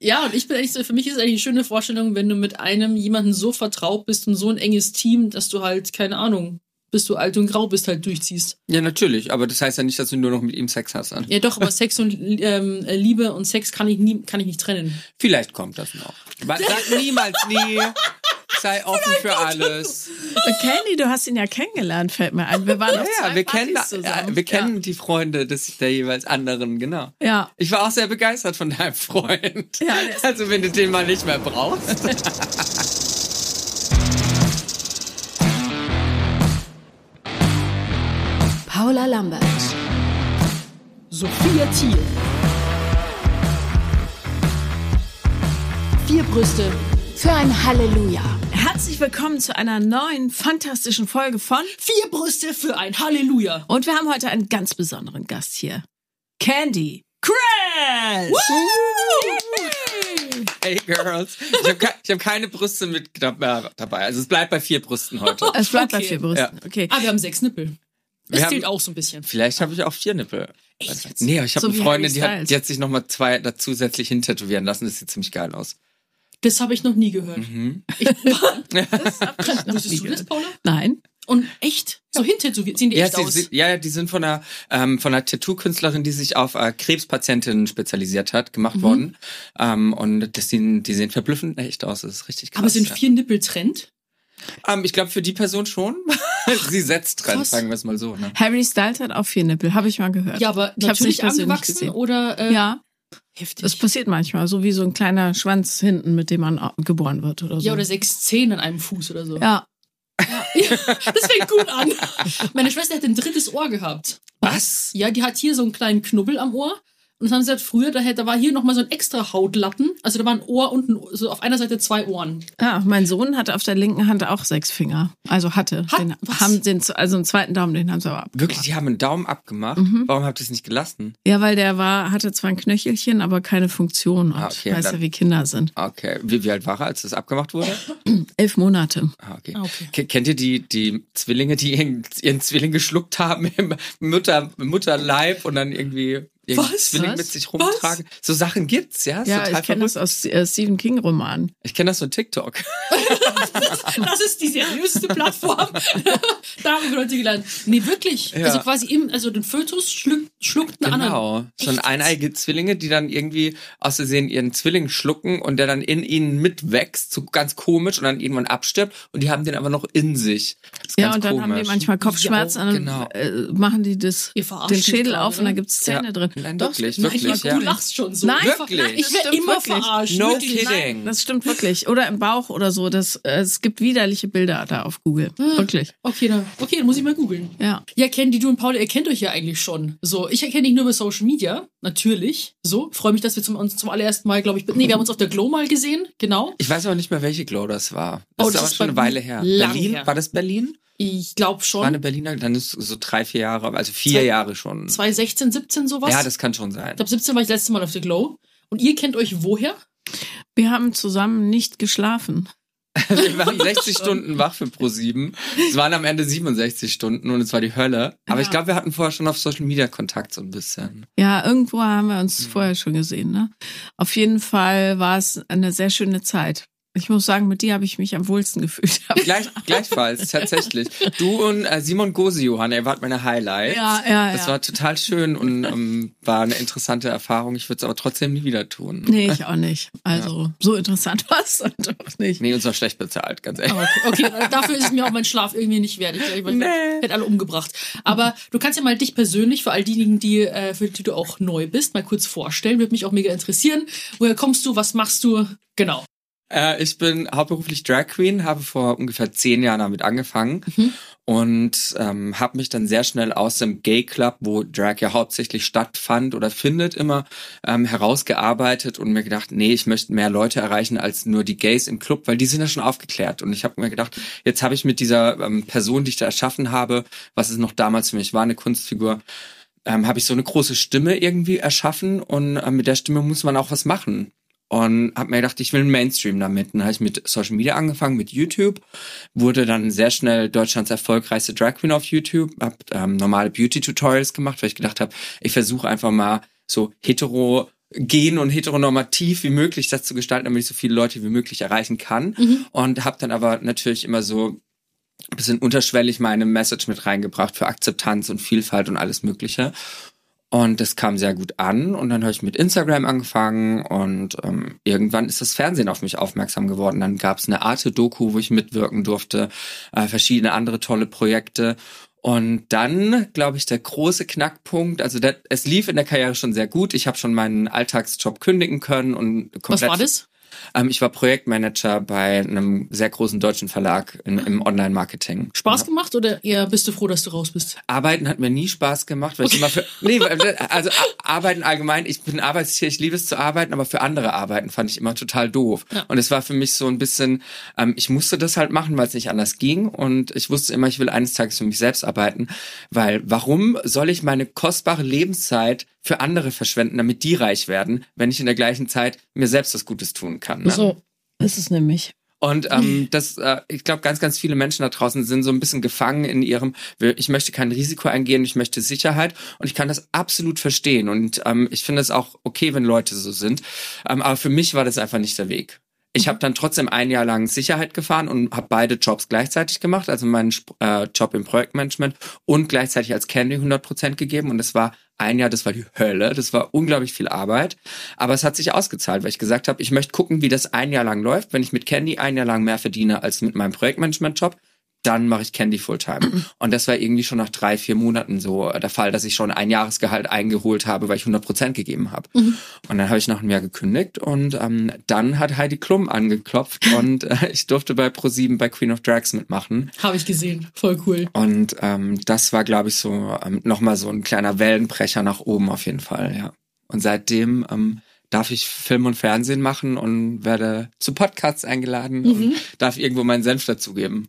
Ja, und ich bin eigentlich so, für mich ist eigentlich eine schöne Vorstellung, wenn du mit einem jemanden so vertraut bist und so ein enges Team, dass du halt, keine Ahnung, bis du alt und grau bist, halt durchziehst. Ja, natürlich, aber das heißt ja nicht, dass du nur noch mit ihm Sex hast. Dann. Ja, doch, aber Sex und ähm, Liebe und Sex kann ich nie, kann ich nicht trennen. Vielleicht kommt das noch. Sag niemals nie. Sei offen für alles. Candy, du hast ihn ja kennengelernt, fällt mir ein. Wir waren Ja, auf ja, zwei wir Partys kennen, ja, zusammen. wir kennen die Freunde des, der jeweils anderen, genau. Ja. Ich war auch sehr begeistert von deinem Freund. Ja, also wenn du den mal nicht mehr brauchst. Paula Lambert. Sophia Thiel. Vier Brüste für ein Halleluja. Herzlich willkommen zu einer neuen fantastischen Folge von Vier Brüste für ein Halleluja. und wir haben heute einen ganz besonderen Gast hier. Candy Crash! Hey Girls. Ich habe ke hab keine Brüste mit dab- dabei. Also es bleibt bei vier Brüsten heute. Es bleibt bei Okay. vier Brüsten. Okay. Ah, wir haben sechs Nippel. Wir Das haben- zählt auch so ein bisschen. Vielleicht habe ich auch vier Nippel. Echt jetzt? Nee, aber ich habe So eine Freundin, die hat, die hat sich nochmal zwei da zusätzlich hintätowieren lassen. Das sieht ziemlich geil aus. Das habe ich noch nie gehört. Mhm. Ich, Wusstest du das, Paula? Nein. Und echt? So hintätowiert? Sehen die Ja, echt sie, aus? sie, ja, ja, die sind von einer, ähm, von einer Tattoo-Künstlerin, die sich auf äh, Krebspatientinnen spezialisiert hat, Mhm. gemacht worden. Ähm, und das sehen, die sehen verblüffend echt aus. Das ist richtig krass. Aber sind ja. vier Nippel Trend? Ähm, ich glaube, für die Person schon. sie setzt Trend, Krass. sagen wir es mal so. Ne? Harry Styles hat auch vier Nippel, habe ich mal gehört. Ja, aber ich natürlich nicht angewachsen gesehen. oder äh, Ja, heftig. das passiert manchmal, so wie so ein kleiner Schwanz hinten, mit dem man geboren wird oder so. ja, oder sechs Zehen an einem Fuß oder so. ja. Das fängt gut an. Meine Schwester hat ein drittes Ohr gehabt. Was? Ja, die hat hier so einen kleinen Knubbel am Ohr. Und das haben sie halt früher, da, hätte- da war hier nochmal so ein extra Hautlappen. Also da war ein Ohr unten, so auf einer Seite zwei Ohren. Ja, mein Sohn hatte auf der linken Hand auch sechs Finger. Also hatte. Hat- den, was? haben den, also einen zweiten Daumen, den haben sie aber abgemacht. Wirklich, die haben einen Daumen abgemacht. Mhm. Warum habt ihr es nicht gelassen? Ja, weil der war, hatte zwar ein Knöchelchen, aber keine Funktion. Und Ah, okay, weiß ja, wie Kinder sind. Okay. Wie, wie alt war er, als das abgemacht wurde? Elf Monate. Ah, okay. Ah, okay. Ke- Kennt ihr die, die Zwillinge, die ihren, ihren Zwilling geschluckt haben im Mutter, Mutterleib und dann irgendwie Was? Zwilling Was? mit sich rumtragen? So Sachen gibt's, ja? Ist Ja, total ich kenne das aus äh, Stephen King Romanen. Ich kenne das von TikTok. Das ist die seriöseste Plattform. da haben wir Leute gelernt. Nee, wirklich. Ja. Also quasi im, also den Fötus schluckt, schluckt einen anderen. Genau. So ein Echt? eineige Zwillinge, die dann irgendwie aus Versehen ihren Zwilling schlucken und der dann in ihnen mitwächst, so ganz komisch und dann irgendwann abstirbt und die haben den aber noch in sich. Das ist Ja, ganz und dann komisch. haben die manchmal Kopfschmerzen Ja, und dann genau. äh, machen die das, den Schädel gerade, auf und da oder? gibt's Zähne Ja. drin. Nein, Doch, wirklich, wirklich, Nein, ja. du lachst schon so. Nein, Wirklich? Ich Das werde stimmt immer wirklich. verarscht. No wirklich. kidding. Das stimmt wirklich. Oder im Bauch oder so. Das, äh, es gibt widerliche Bilder da auf Google. Wirklich. Okay, dann, okay, dann muss ich mal googeln. Ja. Ja, Candy, du und Paul, ihr kennt euch ja eigentlich schon. So, ich erkenne dich nur über Social Media, natürlich. So, freue mich, dass wir zum, uns zum allerersten Mal, glaube ich, nee, wir haben uns auf der Glow mal gesehen, genau. Ich weiß aber nicht mehr, welche Glow das war. Oh, Das ist das aber ist schon eine Weile her. Berlin? her. War das Berlin? Ich glaube War eine schon. Berliner? Dann ist so drei, vier Jahre, also vier Zwei- Jahre schon. 2016, 17 sowas. Ja, das kann schon sein. ich glaube, 17 war ich das letzte Mal auf der Glow. Und ihr kennt euch woher? Wir haben zusammen nicht geschlafen. Wir waren 60 Stunden wach für Pro7. Es waren am Ende 67 Stunden und es war die Hölle. Aber ich Ja. glaube, wir hatten vorher schon auf Social Media Kontakt so ein bisschen. Ja, irgendwo haben wir Mhm. uns vorher schon gesehen. Ne? Auf jeden Fall war es eine sehr schöne Zeit. Ich muss sagen, mit dir habe ich mich am wohlsten gefühlt. Gleich, gleichfalls, tatsächlich. Du und äh, Simon Gose, Johann, ihr wart meine Highlights. Ja, ja, Das ja. war total schön und ähm, war eine interessante Erfahrung. Ich würde es aber trotzdem nie wieder tun. Nee, ich auch nicht. Also, so interessant war es doch nicht. Nee, uns war schlecht bezahlt, ganz ehrlich. Okay, okay, dafür ist mir auch mein Schlaf irgendwie nicht wert. Ich, ich, ich Nee. hätte alle umgebracht. Aber du kannst ja mal dich persönlich, für all diejenigen, die, äh, für die du auch neu bist, mal kurz vorstellen. Würde mich auch mega interessieren. Woher kommst du? Was machst du? Genau. Äh, ich bin hauptberuflich Drag Queen, habe vor ungefähr zehn Jahren damit angefangen und ähm, habe mich dann sehr schnell aus dem Gay Club, wo Drag ja hauptsächlich stattfand oder findet, immer ähm, herausgearbeitet und mir gedacht, nee, ich möchte mehr Leute erreichen als nur die Gays im Club, weil die sind ja schon aufgeklärt. Und ich habe mir gedacht, jetzt habe ich mit dieser ähm, Person, die ich da erschaffen habe, was es noch damals für mich war, eine Kunstfigur, ähm, habe ich so eine große Stimme irgendwie erschaffen und äh, mit der Stimme muss man auch was machen. Und habe mir gedacht, ich will einen Mainstream damit. Dann habe ich mit Social Media angefangen, mit YouTube, wurde dann sehr schnell Deutschlands erfolgreichste Drag Queen auf YouTube, habe ähm, normale Beauty-Tutorials gemacht, weil ich gedacht habe, ich versuche einfach mal so hetero gen- und heteronormativ wie möglich das zu gestalten, damit ich so viele Leute wie möglich erreichen kann. Mhm. Und habe dann aber natürlich immer so ein bisschen unterschwellig meine Message mit reingebracht für Akzeptanz und Vielfalt und alles Mögliche. Und das kam sehr gut an. Und dann habe ich mit Instagram angefangen und ähm, irgendwann ist das Fernsehen auf mich aufmerksam geworden. Dann gab es eine Arte-Doku, wo ich mitwirken durfte, äh, verschiedene andere tolle Projekte. Und dann, glaube ich, der große Knackpunkt, also der, es lief in der Karriere schon sehr gut. Ich habe schon meinen Alltagsjob kündigen können und komplett. Was war das? Ähm, ich war Projektmanager bei einem sehr großen deutschen Verlag in, im Online-Marketing. Spaß gemacht oder eher bist du froh, dass du raus bist? Arbeiten hat mir nie Spaß gemacht, weil ich immer für nee, also Arbeiten allgemein, ich bin Arbeitstier, ich liebe es zu arbeiten, aber für andere Arbeiten fand ich immer total doof. Ja. Und es war für mich so ein bisschen, ähm, ich musste das halt machen, weil es nicht anders ging und ich wusste immer, ich will eines Tages für mich selbst arbeiten, weil warum soll ich meine kostbare Lebenszeit für andere verschwenden, damit die reich werden, wenn ich in der gleichen Zeit mir selbst was Gutes tun kann? Ne? So ist es nämlich. Und ähm, das, äh, ich glaube, ganz, ganz viele Menschen da draußen sind so ein bisschen gefangen in ihrem, ich möchte kein Risiko eingehen, ich möchte Sicherheit und ich kann das absolut verstehen. Und ähm, ich finde es auch okay, wenn Leute so sind. Ähm, aber für mich war das einfach nicht der Weg. Ich habe dann trotzdem ein Jahr lang Sicherheit gefahren und habe beide Jobs gleichzeitig gemacht, also meinen äh, Job im Projektmanagement und gleichzeitig als Candy 100% gegeben. Und das war ein Jahr, das war die Hölle, das war unglaublich viel Arbeit. Aber es hat sich ausgezahlt, weil ich gesagt habe, ich möchte gucken, wie das ein Jahr lang läuft. Wenn ich mit Candy ein Jahr lang mehr verdiene als mit meinem Projektmanagement-Job, dann mache ich Candy Fulltime. Und das war irgendwie schon nach drei, vier Monaten so äh, der Fall, dass ich schon ein Jahresgehalt eingeholt habe, weil ich 100 Prozent gegeben habe. Und dann habe ich nach einem Jahr gekündigt und ähm, dann hat Heidi Klum angeklopft und äh, ich durfte bei Pro7 bei Queen of Drags mitmachen. Habe ich gesehen. Voll cool. Und ähm, das war, glaube ich, so ähm, nochmal so ein kleiner Wellenbrecher nach oben auf jeden Fall, ja. Und seitdem ähm, darf ich Film und Fernsehen machen und werde zu Podcasts eingeladen und darf irgendwo meinen Senf dazugeben.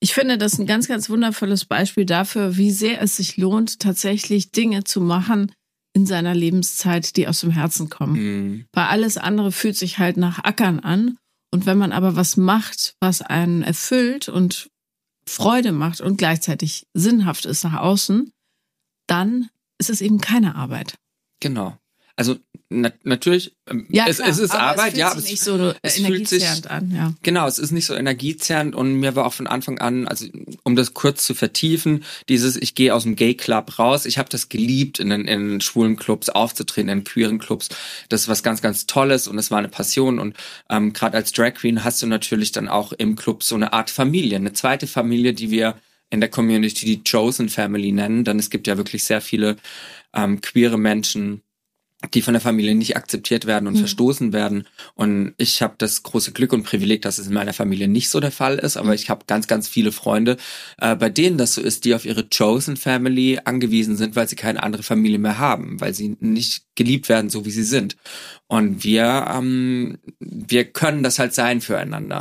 Ich finde das ein ganz, ganz wundervolles Beispiel dafür, wie sehr es sich lohnt, tatsächlich Dinge zu machen in seiner Lebenszeit, die aus dem Herzen kommen. Mhm. Weil alles andere fühlt sich halt nach Ackern an. Und wenn man aber was macht, was einen erfüllt und Freude macht und gleichzeitig sinnhaft ist nach außen, dann ist es eben keine Arbeit. Genau. Also na natürlich, ähm, es, es ist aber Arbeit, es ja, aber es, nicht so es fühlt sich- an, ja. Genau, es ist nicht so energiezerrend und mir war auch von Anfang an, also um das kurz zu vertiefen, dieses ich gehe aus dem Gay Club raus. Ich habe das geliebt, in den, in schwulen Clubs aufzutreten, in queeren Clubs. Das ist was ganz, ganz Tolles und es war eine Passion. Und ähm, gerade als Drag Queen hast du natürlich dann auch im Club so eine Art Familie, eine zweite Familie, die wir in der Community die Chosen Family nennen. Denn es gibt ja wirklich sehr viele ähm, queere Menschen, die von der Familie nicht akzeptiert werden und verstoßen werden. Und ich habe das große Glück und Privileg, dass es in meiner Familie nicht so der Fall ist. Aber ich habe ganz, ganz viele Freunde, äh, bei denen das so ist, die auf ihre Chosen Family angewiesen sind, weil sie keine andere Familie mehr haben, weil sie nicht geliebt werden, so wie sie sind. Und wir, ähm, wir können das halt sein füreinander.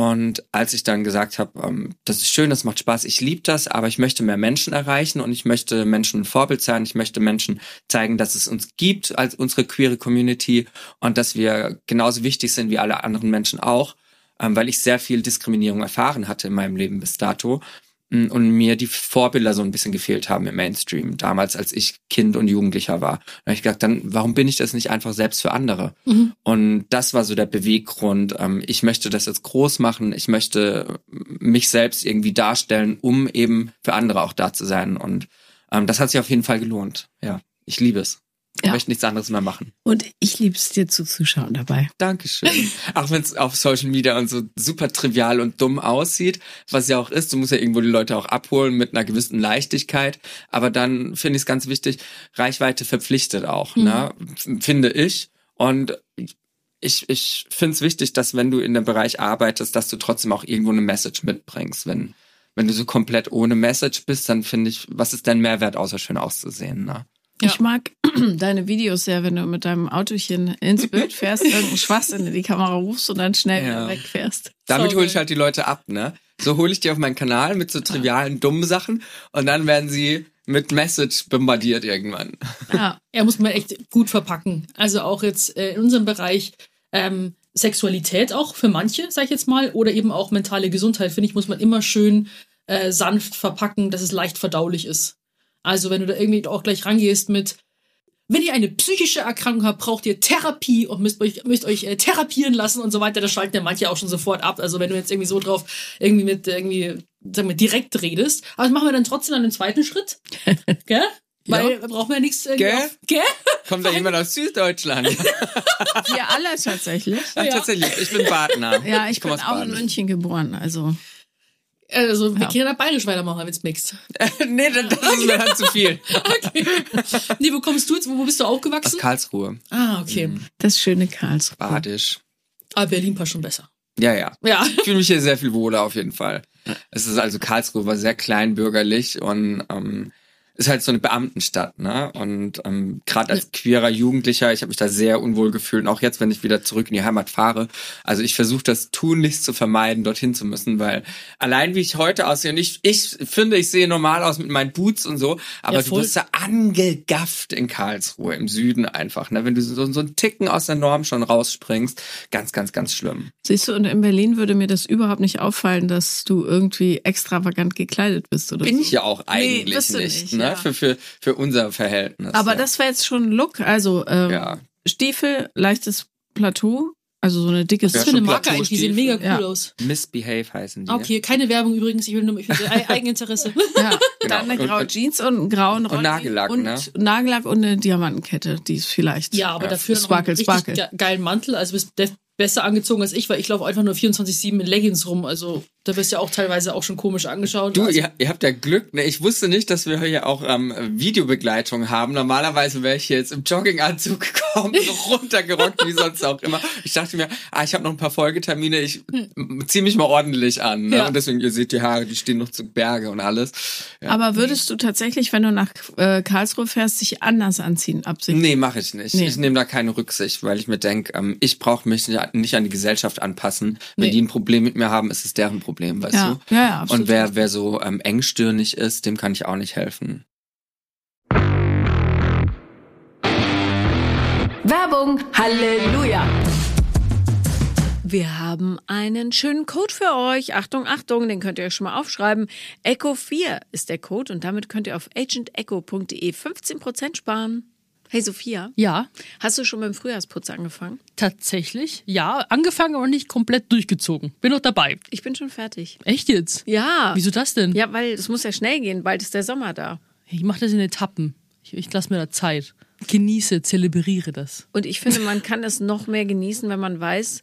Und als ich dann gesagt habe, ähm, das ist schön, das macht Spaß, ich liebe das, aber ich möchte mehr Menschen erreichen und ich möchte Menschen ein Vorbild sein, ich möchte Menschen zeigen, dass es uns gibt als unsere queere Community und dass wir genauso wichtig sind wie alle anderen Menschen auch, ähm, weil ich sehr viel Diskriminierung erfahren hatte in meinem Leben bis dato und mir die Vorbilder so ein bisschen gefehlt haben im Mainstream, damals als ich Kind und Jugendlicher war. Da habe ich gedacht, dann warum bin ich das nicht einfach selbst für andere? Und das war so der Beweggrund. Ähm, ich möchte das jetzt groß machen. Ich möchte mich selbst irgendwie darstellen, um eben für andere auch da zu sein. Und ähm, das hat sich auf jeden Fall gelohnt. Ja, ich liebe es. Ich Ja. möchte nichts anderes mehr machen. Und ich liebe es dir zuzuschauen dabei. Dankeschön. auch wenn es auf Social Media und so super trivial und dumm aussieht, was ja auch ist, du musst ja irgendwo die Leute auch abholen mit einer gewissen Leichtigkeit. Aber dann finde ich es ganz wichtig, Reichweite verpflichtet auch, ne? F- finde ich. Und ich, ich finde es wichtig, dass wenn du in dem Bereich arbeitest, dass du trotzdem auch irgendwo eine Message mitbringst. Wenn, wenn du so komplett ohne Message bist, dann finde ich, was ist dein Mehrwert, außer schön auszusehen, ne? Ja. Ich mag deine Videos sehr, wenn du mit deinem Autochen ins Bild fährst, irgendeinen Schwachsinn in die Kamera rufst und dann schnell Ja. wieder wegfährst. Damit hole ich halt die Leute ab, ne? So hole ich die auf meinen Kanal mit so trivialen, dummen Sachen und dann werden sie mit Message bombardiert irgendwann. Ja. Er muss man echt gut verpacken. Also auch jetzt äh, in unserem Bereich ähm, Sexualität auch für manche, sag ich jetzt mal, oder eben auch mentale Gesundheit, finde ich, muss man immer schön äh, sanft verpacken, dass es leicht verdaulich ist. Also wenn du da irgendwie auch gleich rangehst mit wenn ihr eine psychische Erkrankung habt, braucht ihr Therapie und müsst euch, müsst euch äh, therapieren lassen und so weiter. Das schalten ja manche auch schon sofort ab. Also wenn du jetzt irgendwie so drauf irgendwie mit irgendwie sagen wir, direkt redest. Aber das machen wir dann trotzdem an den zweiten Schritt. Gell? Weil ja. brauchen wir nichts. Gell? Auf, gell? Kommt da jemand aus Süddeutschland? Wir alle tatsächlich. Ja, Ja. tatsächlich. Ich bin Badner. Ja, ich, bin komm aus auch in Baden. München geboren. Also Also wir Ja. können da bayerisch weitermachen, wenn's mixt. nee, das, das ist mir dann zu viel. Okay. nee, wo kommst du jetzt? Wo bist du Aus aufgewachsen? Karlsruhe. Ah, okay. das schöne Karlsruhe. Badisch. Aber Berlin passt schon besser. Ja, ja. Ja. Ich fühle mich hier sehr viel wohler auf jeden Fall. Es ist also Karlsruhe war sehr kleinbürgerlich und ähm, ist halt so eine Beamtenstadt, ne? Und ähm, gerade als queerer Jugendlicher, ich habe mich da sehr unwohl gefühlt, und auch jetzt, wenn ich wieder zurück in die Heimat fahre. Also ich versuche das tunlichst zu vermeiden, dorthin zu müssen, weil allein wie ich heute aussehe, und ich, ich finde, ich sehe normal aus mit meinen Boots und so, aber Ja, du wirst da angegafft in Karlsruhe, im Süden einfach, ne? Wenn du so, so einen Ticken aus der Norm schon rausspringst, ganz, ganz, ganz schlimm. Siehst du, und in Berlin würde mir das überhaupt nicht auffallen, dass du irgendwie extravagant gekleidet bist oder Bin so. ich ja auch eigentlich du nicht, nicht, ne? Ja. Für, für, für unser Verhältnis. Aber ja. das wäre jetzt schon ein Look. Also ähm, Ja. Stiefel, leichtes Plateau, also so eine dicke Was Ja, eine Marke eigentlich? Die sehen mega cool Ja. aus. Misbehave heißen die. Okay, keine Werbung übrigens. Ich will nur ich will Ei- Eigeninteresse. Ja, Genau. dann eine Und- graue und- Jeans und einen grauen Rolli Nagellack, und ne? Nagellack und eine Diamantenkette, die ist vielleicht. Ja, aber Ja. dafür noch Sparkle, einen richtig Sparkle. ge geilen Mantel. Also bist besser angezogen als ich, weil ich laufe einfach nur 24-7 in Leggings rum. Also da wirst du ja auch teilweise auch schon komisch angeschaut. Du, also, ihr, ihr habt ja Glück. Ne? Ich wusste nicht, dass wir hier auch ähm, Videobegleitung haben. Normalerweise wäre ich hier jetzt im Jogginganzug gekommen, runtergerockt wie sonst auch immer. Ich dachte mir, ah, ich habe noch ein paar Folgetermine, ich ziehe mich mal ordentlich an. Ne? Ja. Und deswegen, ihr seht die Haare, die stehen noch zu Berge und alles. Ja. Aber würdest du tatsächlich, wenn du nach äh, Karlsruhe fährst, dich anders anziehen, absichtlich? Nee, mache ich nicht. Nee. Ich nehme da keine Rücksicht, weil ich mir denke, ähm, ich brauche mich nicht nicht an die Gesellschaft anpassen. Wenn Nee. die ein Problem mit mir haben, ist es deren Problem, weißt Ja, du? ja, ja, absolut. Und wer, wer so ähm, engstirnig ist, dem kann ich auch nicht helfen. Werbung. Halleluja. Wir haben einen schönen Code für euch. Achtung, Achtung, den könnt ihr euch schon mal aufschreiben. Echo4 ist der Code und damit könnt ihr auf agentecho.de 15% sparen. Hey Sophia, ja, hast du schon mit dem Frühjahrsputz angefangen? tatsächlich. Ja, angefangen, aber nicht komplett durchgezogen. Bin noch dabei. Ich bin schon fertig. Echt jetzt? Ja. Wieso das denn? Ja, weil es muss ja schnell gehen, bald ist der Sommer da. Ich mache das in Etappen. Ich, ich lasse mir da Zeit. Genieße, zelebriere das. Und ich finde, man kann es noch mehr genießen, wenn man weiß,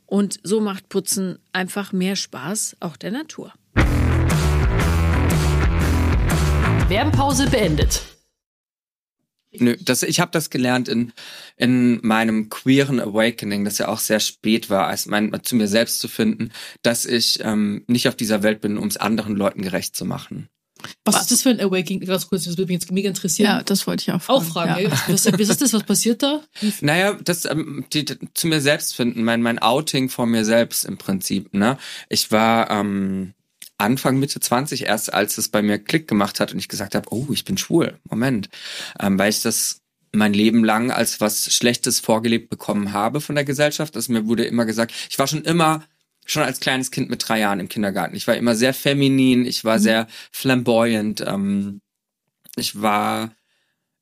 und so macht Putzen einfach mehr Spaß, auch der Natur. Werbepause beendet. Nö, das, ich habe das gelernt in, in meinem queeren Awakening, das ja auch sehr spät war, als mein, zu mir selbst zu finden, dass ich ähm, nicht auf dieser Welt bin, um es anderen Leuten gerecht zu machen. Was, Was? ist das für ein Awakening? Ganz kurz, das würde mich jetzt mega interessieren. Ja, das wollte ich auch fragen. Auch fragen, ja. Was, was ist das? Was passiert da? Naja, das ähm, die, die, zu mir selbst finden, mein, mein Outing vor mir selbst im Prinzip. Ne? Ich war ähm, Anfang, Mitte 20 erst, als es bei mir Klick gemacht hat und ich gesagt habe, oh, ich bin schwul. Moment. Ähm, weil ich das mein Leben lang als was Schlechtes vorgelebt bekommen habe von der Gesellschaft. Also mir wurde immer gesagt, ich war schon immer schon als kleines Kind mit drei Jahren im Kindergarten. Ich war immer sehr feminin, ich war sehr flamboyant. Ähm, ich war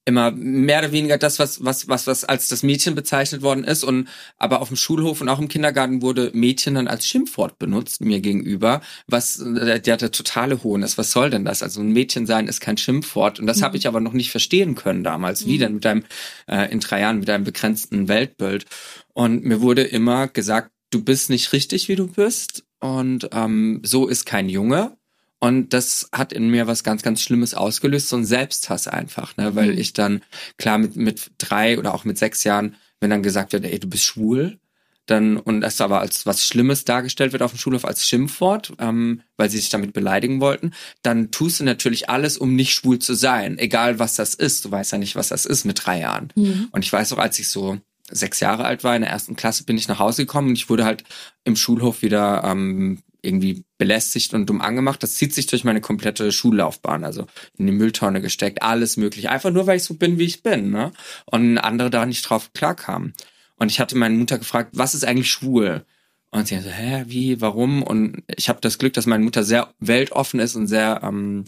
immer mehr oder weniger das, was, was, was, was als das Mädchen bezeichnet worden ist. Und aber auf dem Schulhof und auch im Kindergarten wurde Mädchen dann als Schimpfwort benutzt mir gegenüber, was äh, der, der totale Hohn ist. Was soll denn das? Also ein Mädchen sein ist kein Schimpfwort. Und das habe ich aber noch nicht verstehen können damals. Wie denn mit deinem, äh, in drei Jahren, mit deinem begrenzten Weltbild. Und mir wurde immer gesagt, du bist nicht richtig, wie du bist. Und ähm, so ist kein Junge. Und das hat in mir was ganz, ganz Schlimmes ausgelöst, so ein Selbsthass einfach, ne? Weil Mhm. ich dann, klar, mit, mit drei oder auch mit sechs Jahren, wenn dann gesagt wird, ey, du bist schwul, dann, und das aber als was Schlimmes dargestellt wird auf dem Schulhof als Schimpfwort, ähm, weil sie sich damit beleidigen wollten, dann tust du natürlich alles, um nicht schwul zu sein, egal was das ist. Du weißt ja nicht, was das ist mit drei Jahren. Und ich weiß auch, als ich so sechs Jahre alt war, in der ersten Klasse, bin ich nach Hause gekommen und ich wurde halt im Schulhof wieder ähm, irgendwie belästigt und dumm angemacht. Das zieht sich durch meine komplette Schullaufbahn, also in die Mülltonne gesteckt, alles mögliche. Einfach nur, weil ich so bin, wie ich bin, ne? Und andere da nicht drauf klarkamen. Und ich hatte meine Mutter gefragt, was ist eigentlich schwul? Und sie hat so, hä, wie, warum? Und ich habe das Glück, dass meine Mutter sehr weltoffen ist und sehr ähm,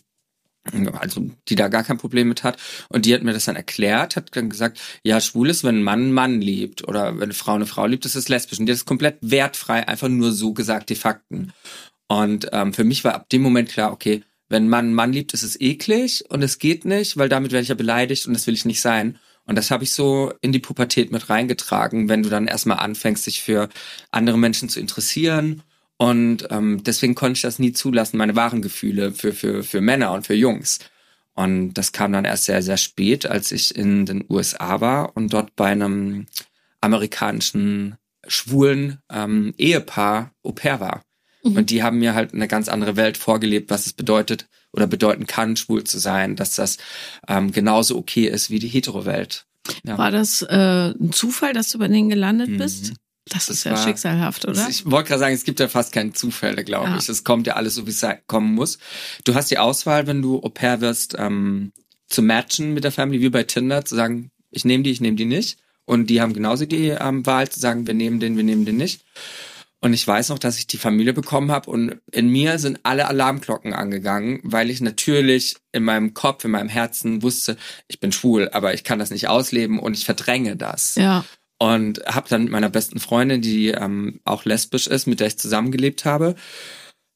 also die da gar kein Problem mit hat. Und die hat mir das dann erklärt, hat dann gesagt, ja, schwul ist, wenn ein Mann einen Mann liebt oder wenn eine Frau eine Frau liebt, ist lesbisch. Und die hat das komplett wertfrei, einfach nur so gesagt, die Fakten. Und ähm, für mich war ab dem Moment klar, okay, wenn ein Mann einen Mann liebt, ist es eklig und es geht nicht, weil damit werde ich ja beleidigt und das will ich nicht sein. Und das habe ich so in die Pubertät mit reingetragen, wenn du dann erstmal anfängst, dich für andere Menschen zu interessieren und ähm, deswegen konnte ich das nie zulassen, meine wahren Gefühle für, für, für Männer und für Jungs. Und das kam dann erst sehr, sehr spät, als ich in den USA war und dort bei einem amerikanischen schwulen ähm, Ehepaar Au pair war. Und die haben mir halt eine ganz andere Welt vorgelebt, was es bedeutet oder bedeuten kann, schwul zu sein, dass das ähm, genauso okay ist wie die Hetero-Welt. Ja. War das äh, ein Zufall, dass du bei denen gelandet Mhm. bist? Das, Das ist ja war- schicksalhaft, oder? Ich wollte gerade sagen, es gibt ja fast keine Zufälle, glaube Ja. ich. Es kommt ja alles so, wie es kommen muss. Du hast die Auswahl, wenn du Au pair wirst, ähm, zu matchen mit der Family, wie bei Tinder, zu sagen, ich nehme die, ich nehme die nicht. Und die haben genauso die ähm, Wahl zu sagen, wir nehmen den, wir nehmen den nicht. Und ich weiß noch, dass ich die Familie bekommen habe und in mir sind alle Alarmglocken angegangen, weil ich natürlich in meinem Kopf, in meinem Herzen wusste, ich bin schwul, aber ich kann das nicht ausleben und ich verdränge das ja. Und habe dann mit meiner besten Freundin, die ähm, auch lesbisch ist, mit der ich zusammengelebt habe,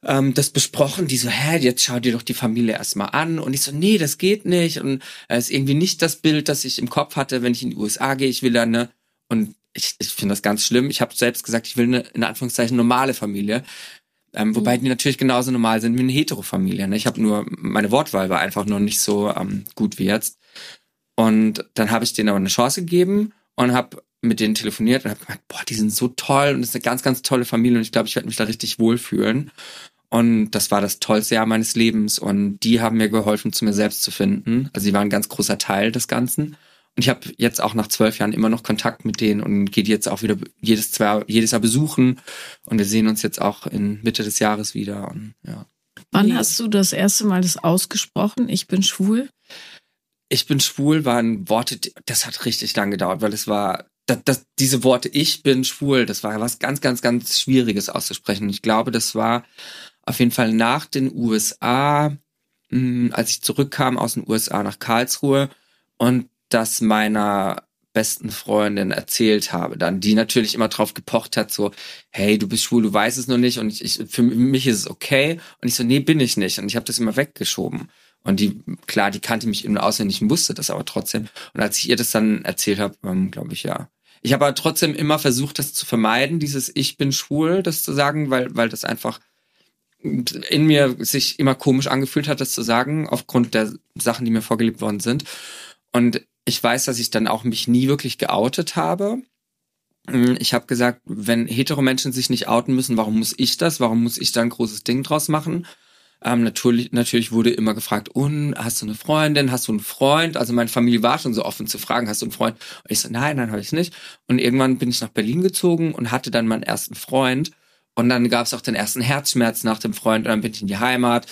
ähm, das besprochen. Die so, hä, jetzt schau dir doch die Familie erstmal an. Und ich so, nee, das geht nicht. Und es ist irgendwie nicht das Bild, das ich im Kopf hatte, wenn ich in die USA gehe. Ich will dann eine, und ich, ich finde das ganz schlimm. Ich habe selbst gesagt, ich will eine, in Anführungszeichen, normale Familie. Ähm, wobei die natürlich genauso normal sind wie eine Hetero-Familie. Ne? Ich habe nur, meine Wortwahl war einfach nur nicht so ähm, gut wie jetzt. Und dann habe ich denen aber eine Chance gegeben und habe mit denen telefoniert und habe gemeint, boah, die sind so toll und das ist eine ganz, ganz tolle Familie und ich glaube, ich werde mich da richtig wohlfühlen. Und das war das tollste Jahr meines Lebens und die haben mir geholfen, zu mir selbst zu finden. Also sie waren ein ganz großer Teil des Ganzen. Und ich habe jetzt auch nach zwölf Jahren immer noch Kontakt mit denen und gehe die jetzt auch wieder jedes, zwei, jedes Jahr besuchen. Und wir sehen uns jetzt auch in Mitte des Jahres wieder. Und, ja. Wann hast du das erste Mal das ausgesprochen? Ich bin schwul. ich bin schwul waren Worte, das hat richtig lang gedauert, weil es war, das, das, diese Worte, ich bin schwul, das war was ganz, ganz, ganz Schwieriges auszusprechen. Ich glaube, das war auf jeden Fall nach den USA, mh, als ich zurückkam aus den USA nach Karlsruhe und das meiner besten Freundin erzählt habe, dann die natürlich immer drauf gepocht hat, so, hey, du bist schwul, du weißt es noch nicht und ich, ich für mich ist es okay und ich so, nee, bin ich nicht und ich habe das immer weggeschoben. Und die, klar, die kannte mich eben auswendig und wusste das aber trotzdem. Und als ich ihr das dann erzählt habe, ähm, glaube ich, ja. Ich habe aber trotzdem immer versucht, das zu vermeiden, dieses Ich bin schwul, das zu sagen, weil, weil das einfach in mir sich immer komisch angefühlt hat, das zu sagen, aufgrund der Sachen, die mir vorgelebt worden sind. Und ich weiß, dass ich dann auch mich nie wirklich geoutet habe. Ich habe gesagt, wenn hetero Menschen sich nicht outen müssen, warum muss ich das? Warum muss ich da ein großes Ding draus machen? Ähm, natürlich, natürlich wurde immer gefragt, und hast du eine Freundin, hast du einen Freund? Also meine Familie war schon so offen zu fragen, hast du einen Freund? Und ich so, nein, nein, habe ich nicht. Und irgendwann bin ich nach Berlin gezogen und hatte dann meinen ersten Freund. Und dann gab es auch den ersten Herzschmerz nach dem Freund und dann bin ich in die Heimat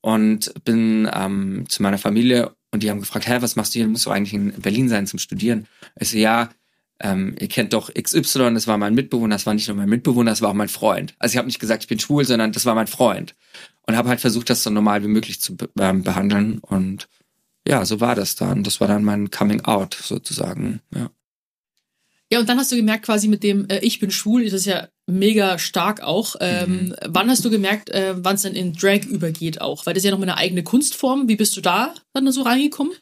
und bin ähm, zu meiner Familie und die haben gefragt, hä, was machst du hier? Du musst doch eigentlich in Berlin sein zum Studieren. Ich so, ja, ähm, ihr kennt doch XY, das war mein Mitbewohner, das war nicht nur mein Mitbewohner, das war auch mein Freund. Also ich habe nicht gesagt, ich bin schwul, sondern das war mein Freund. Und habe halt versucht, das so normal wie möglich zu ähm, behandeln. Und ja, so war das dann. Das war dann mein Coming Out sozusagen. Ja. Ja, und dann hast du gemerkt, quasi mit dem äh, Ich bin schwul, das ist ja mega stark auch. Ähm, Mhm. Wann hast du gemerkt, äh, wann es dann in Drag übergeht auch? Weil das ist ja noch eine eigene Kunstform. Wie bist du da dann so reingekommen?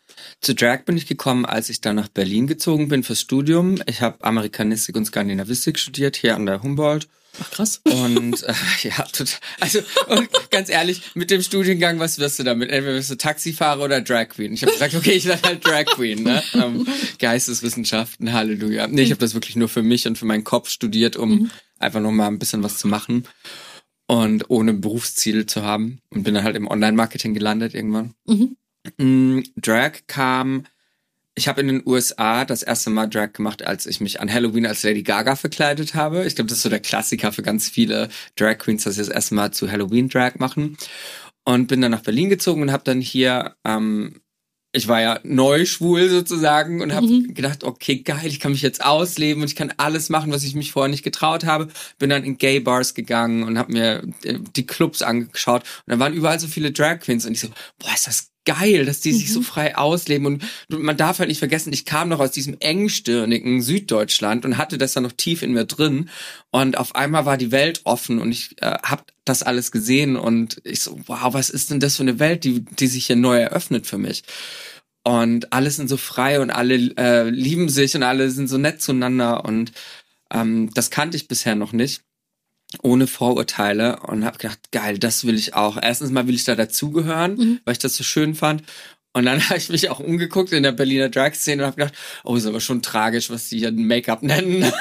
Zu Drag bin ich gekommen, als ich dann nach Berlin gezogen bin fürs Studium. Ich habe Amerikanistik und Skandinavistik studiert hier an der Humboldt. Ach krass. Und äh, ja, total. Also und ganz ehrlich, mit dem Studiengang, was wirst du damit? Entweder wirst du Taxifahrer oder Drag Queen. Ich habe gesagt, okay, ich werde halt Drag Queen, ne? Ähm, Geisteswissenschaften, Halleluja. Nee, ich habe das wirklich nur für mich und für meinen Kopf studiert, um einfach noch mal ein bisschen was zu machen und ohne Berufsziel zu haben und bin dann halt im Online-Marketing gelandet irgendwann. Mhm. Mm, Drag kam ich habe in den USA das erste Mal Drag gemacht, als ich mich an Halloween als Lady Gaga verkleidet habe. Ich glaube, das ist so der Klassiker für ganz viele Drag Queens, dass sie das erste Mal zu Halloween Drag machen. Und bin dann nach Berlin gezogen und habe dann hier, ähm, ich war ja neu schwul sozusagen und habe Mhm. gedacht, okay, geil, ich kann mich jetzt ausleben und ich kann alles machen, was ich mich vorher nicht getraut habe. Bin dann in Gay Bars gegangen und habe mir äh, die Clubs angeschaut und dann waren überall so viele Drag Queens und ich so, boah, ist das geil, dass die sich so frei ausleben. Und man darf halt nicht vergessen, ich kam noch aus diesem engstirnigen Süddeutschland und hatte das dann noch tief in mir drin. Und auf einmal war die Welt offen und ich äh, habe das alles gesehen und ich so, wow, was ist denn das für eine Welt, die, die sich hier neu eröffnet für mich? Und alle sind so frei und alle äh, lieben sich und alle sind so nett zueinander. Und ähm, das kannte ich bisher noch nicht ohne Vorurteile und habe gedacht, geil, das will ich auch. Erstens mal will ich da dazugehören, Mhm. weil ich das so schön fand. Und dann habe ich mich auch umgeguckt in der Berliner Drag-Szene und habe gedacht, oh, ist aber schon tragisch, was die hier Make-up nennen.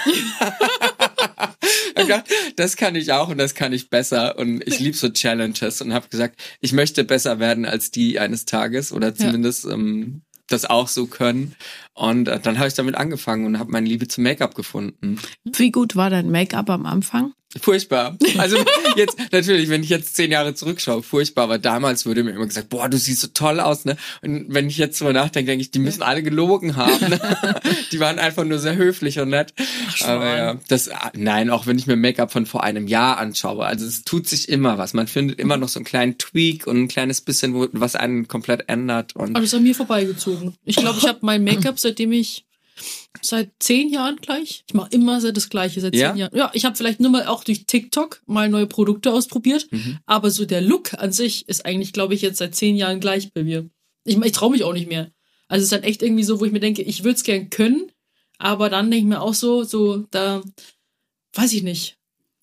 gedacht, das kann ich auch und das kann ich besser. Und ich liebe so Challenges und habe gesagt, ich möchte besser werden als die eines Tages oder zumindest ähm, das auch so können. Und äh, dann habe ich damit angefangen und habe meine Liebe zum Make-up gefunden. Wie gut war dein Make-up am Anfang? Furchtbar. Also jetzt natürlich, wenn ich jetzt zehn Jahre zurückschaue, furchtbar. Aber damals wurde mir immer gesagt, boah, du siehst so toll aus, ne? Und wenn ich jetzt drüber nachdenke, denke ich, die müssen alle gelogen haben. Ne? Die waren einfach nur sehr höflich und nett. Aber ja, das, nein, auch wenn ich mir Make-up von vor einem Jahr anschaue, also es tut sich immer was. Man findet immer noch so einen kleinen Tweak und ein kleines bisschen, was einen komplett ändert. Und Aber das ist an mir vorbeigezogen. Ich glaube, ich habe mein Make-up, seitdem ich seit zehn Jahren gleich. Ich mache immer das Gleiche seit Ja? zehn Jahren. Ja, ich habe vielleicht nur mal auch durch TikTok mal neue Produkte ausprobiert, Mhm. aber so der Look an sich ist eigentlich, glaube ich, jetzt seit zehn Jahren gleich bei mir. Ich, ich traue mich auch nicht mehr. Also es ist dann echt irgendwie so, wo ich mir denke, ich würde es gern können, aber dann denke ich mir auch so, so da weiß ich nicht,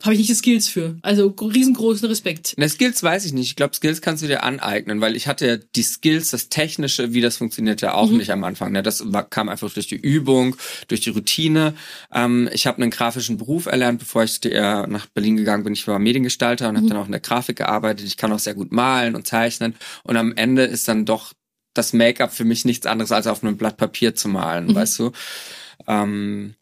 habe ich nicht die Skills für. Also riesengroßen Respekt. Na, Skills weiß ich nicht. Ich glaube, Skills kannst du dir aneignen, weil ich hatte ja die Skills, das Technische, wie das funktioniert ja auch Mhm. nicht am Anfang. Ne? Das war, kam einfach durch die Übung, durch die Routine. Ähm, ich habe einen grafischen Beruf erlernt, bevor ich äh, nach Berlin gegangen bin. Ich war Mediengestalter und habe dann auch in der Grafik gearbeitet. Ich kann auch sehr gut malen und zeichnen. Und am Ende ist dann doch das Make-up für mich nichts anderes, als auf einem Blatt Papier zu malen, Mhm. weißt du? Ähm,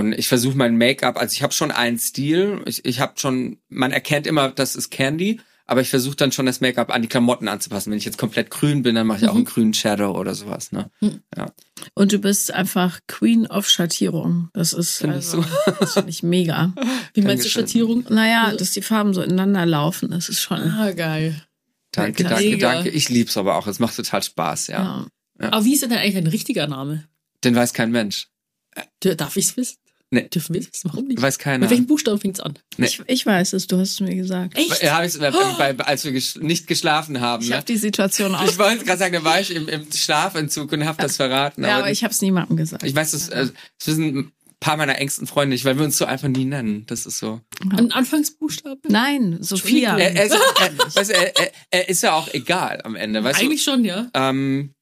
und ich versuche mein Make-up, also ich habe schon einen Stil, ich, ich habe schon, man erkennt immer, das ist Candy, aber ich versuche dann schon das Make-up an die Klamotten anzupassen. Wenn ich jetzt komplett grün bin, dann mache ich auch einen grünen Shadow oder sowas. Ne? Ja. Und du bist einfach Queen of Schattierung. Das ist Findest also, das finde ich mega. Wie meinst du. Schattierung? Naja, dass die Farben so ineinander laufen, das ist schon. Ah, geil. Danke, Mega. danke, danke. Ich lieb's aber auch. Es macht total Spaß, ja. Ja. Aber wie ist denn eigentlich dein richtiger Name? Den weiß kein Mensch. Dür- Darf ich's wissen? Nee. Dürfen wir es? Warum nicht? Weiß keiner. Mit welchen Buchstaben fängt's an? Nee. Ich, ich weiß es, du hast es mir gesagt. Echt? Ja, hab ich's, äh, bei, als wir gesch nicht geschlafen haben. Ich Ne? habe die Situation auch. Ich wollte gerade sagen, da war ich im, im Schlafentzug und habe das verraten. ja, aber ich habe es niemandem gesagt. ich weiß, das, äh, das wissen ein paar meiner engsten Freunde nicht, weil wir uns so einfach nie nennen. Das ist so. Ein Anfangsbuchstabe? Nein, Sophia. Er, er, ist, er, weißt, du, er, ist ja auch egal am Ende. Weißt Eigentlich schon, ja. du? Ähm,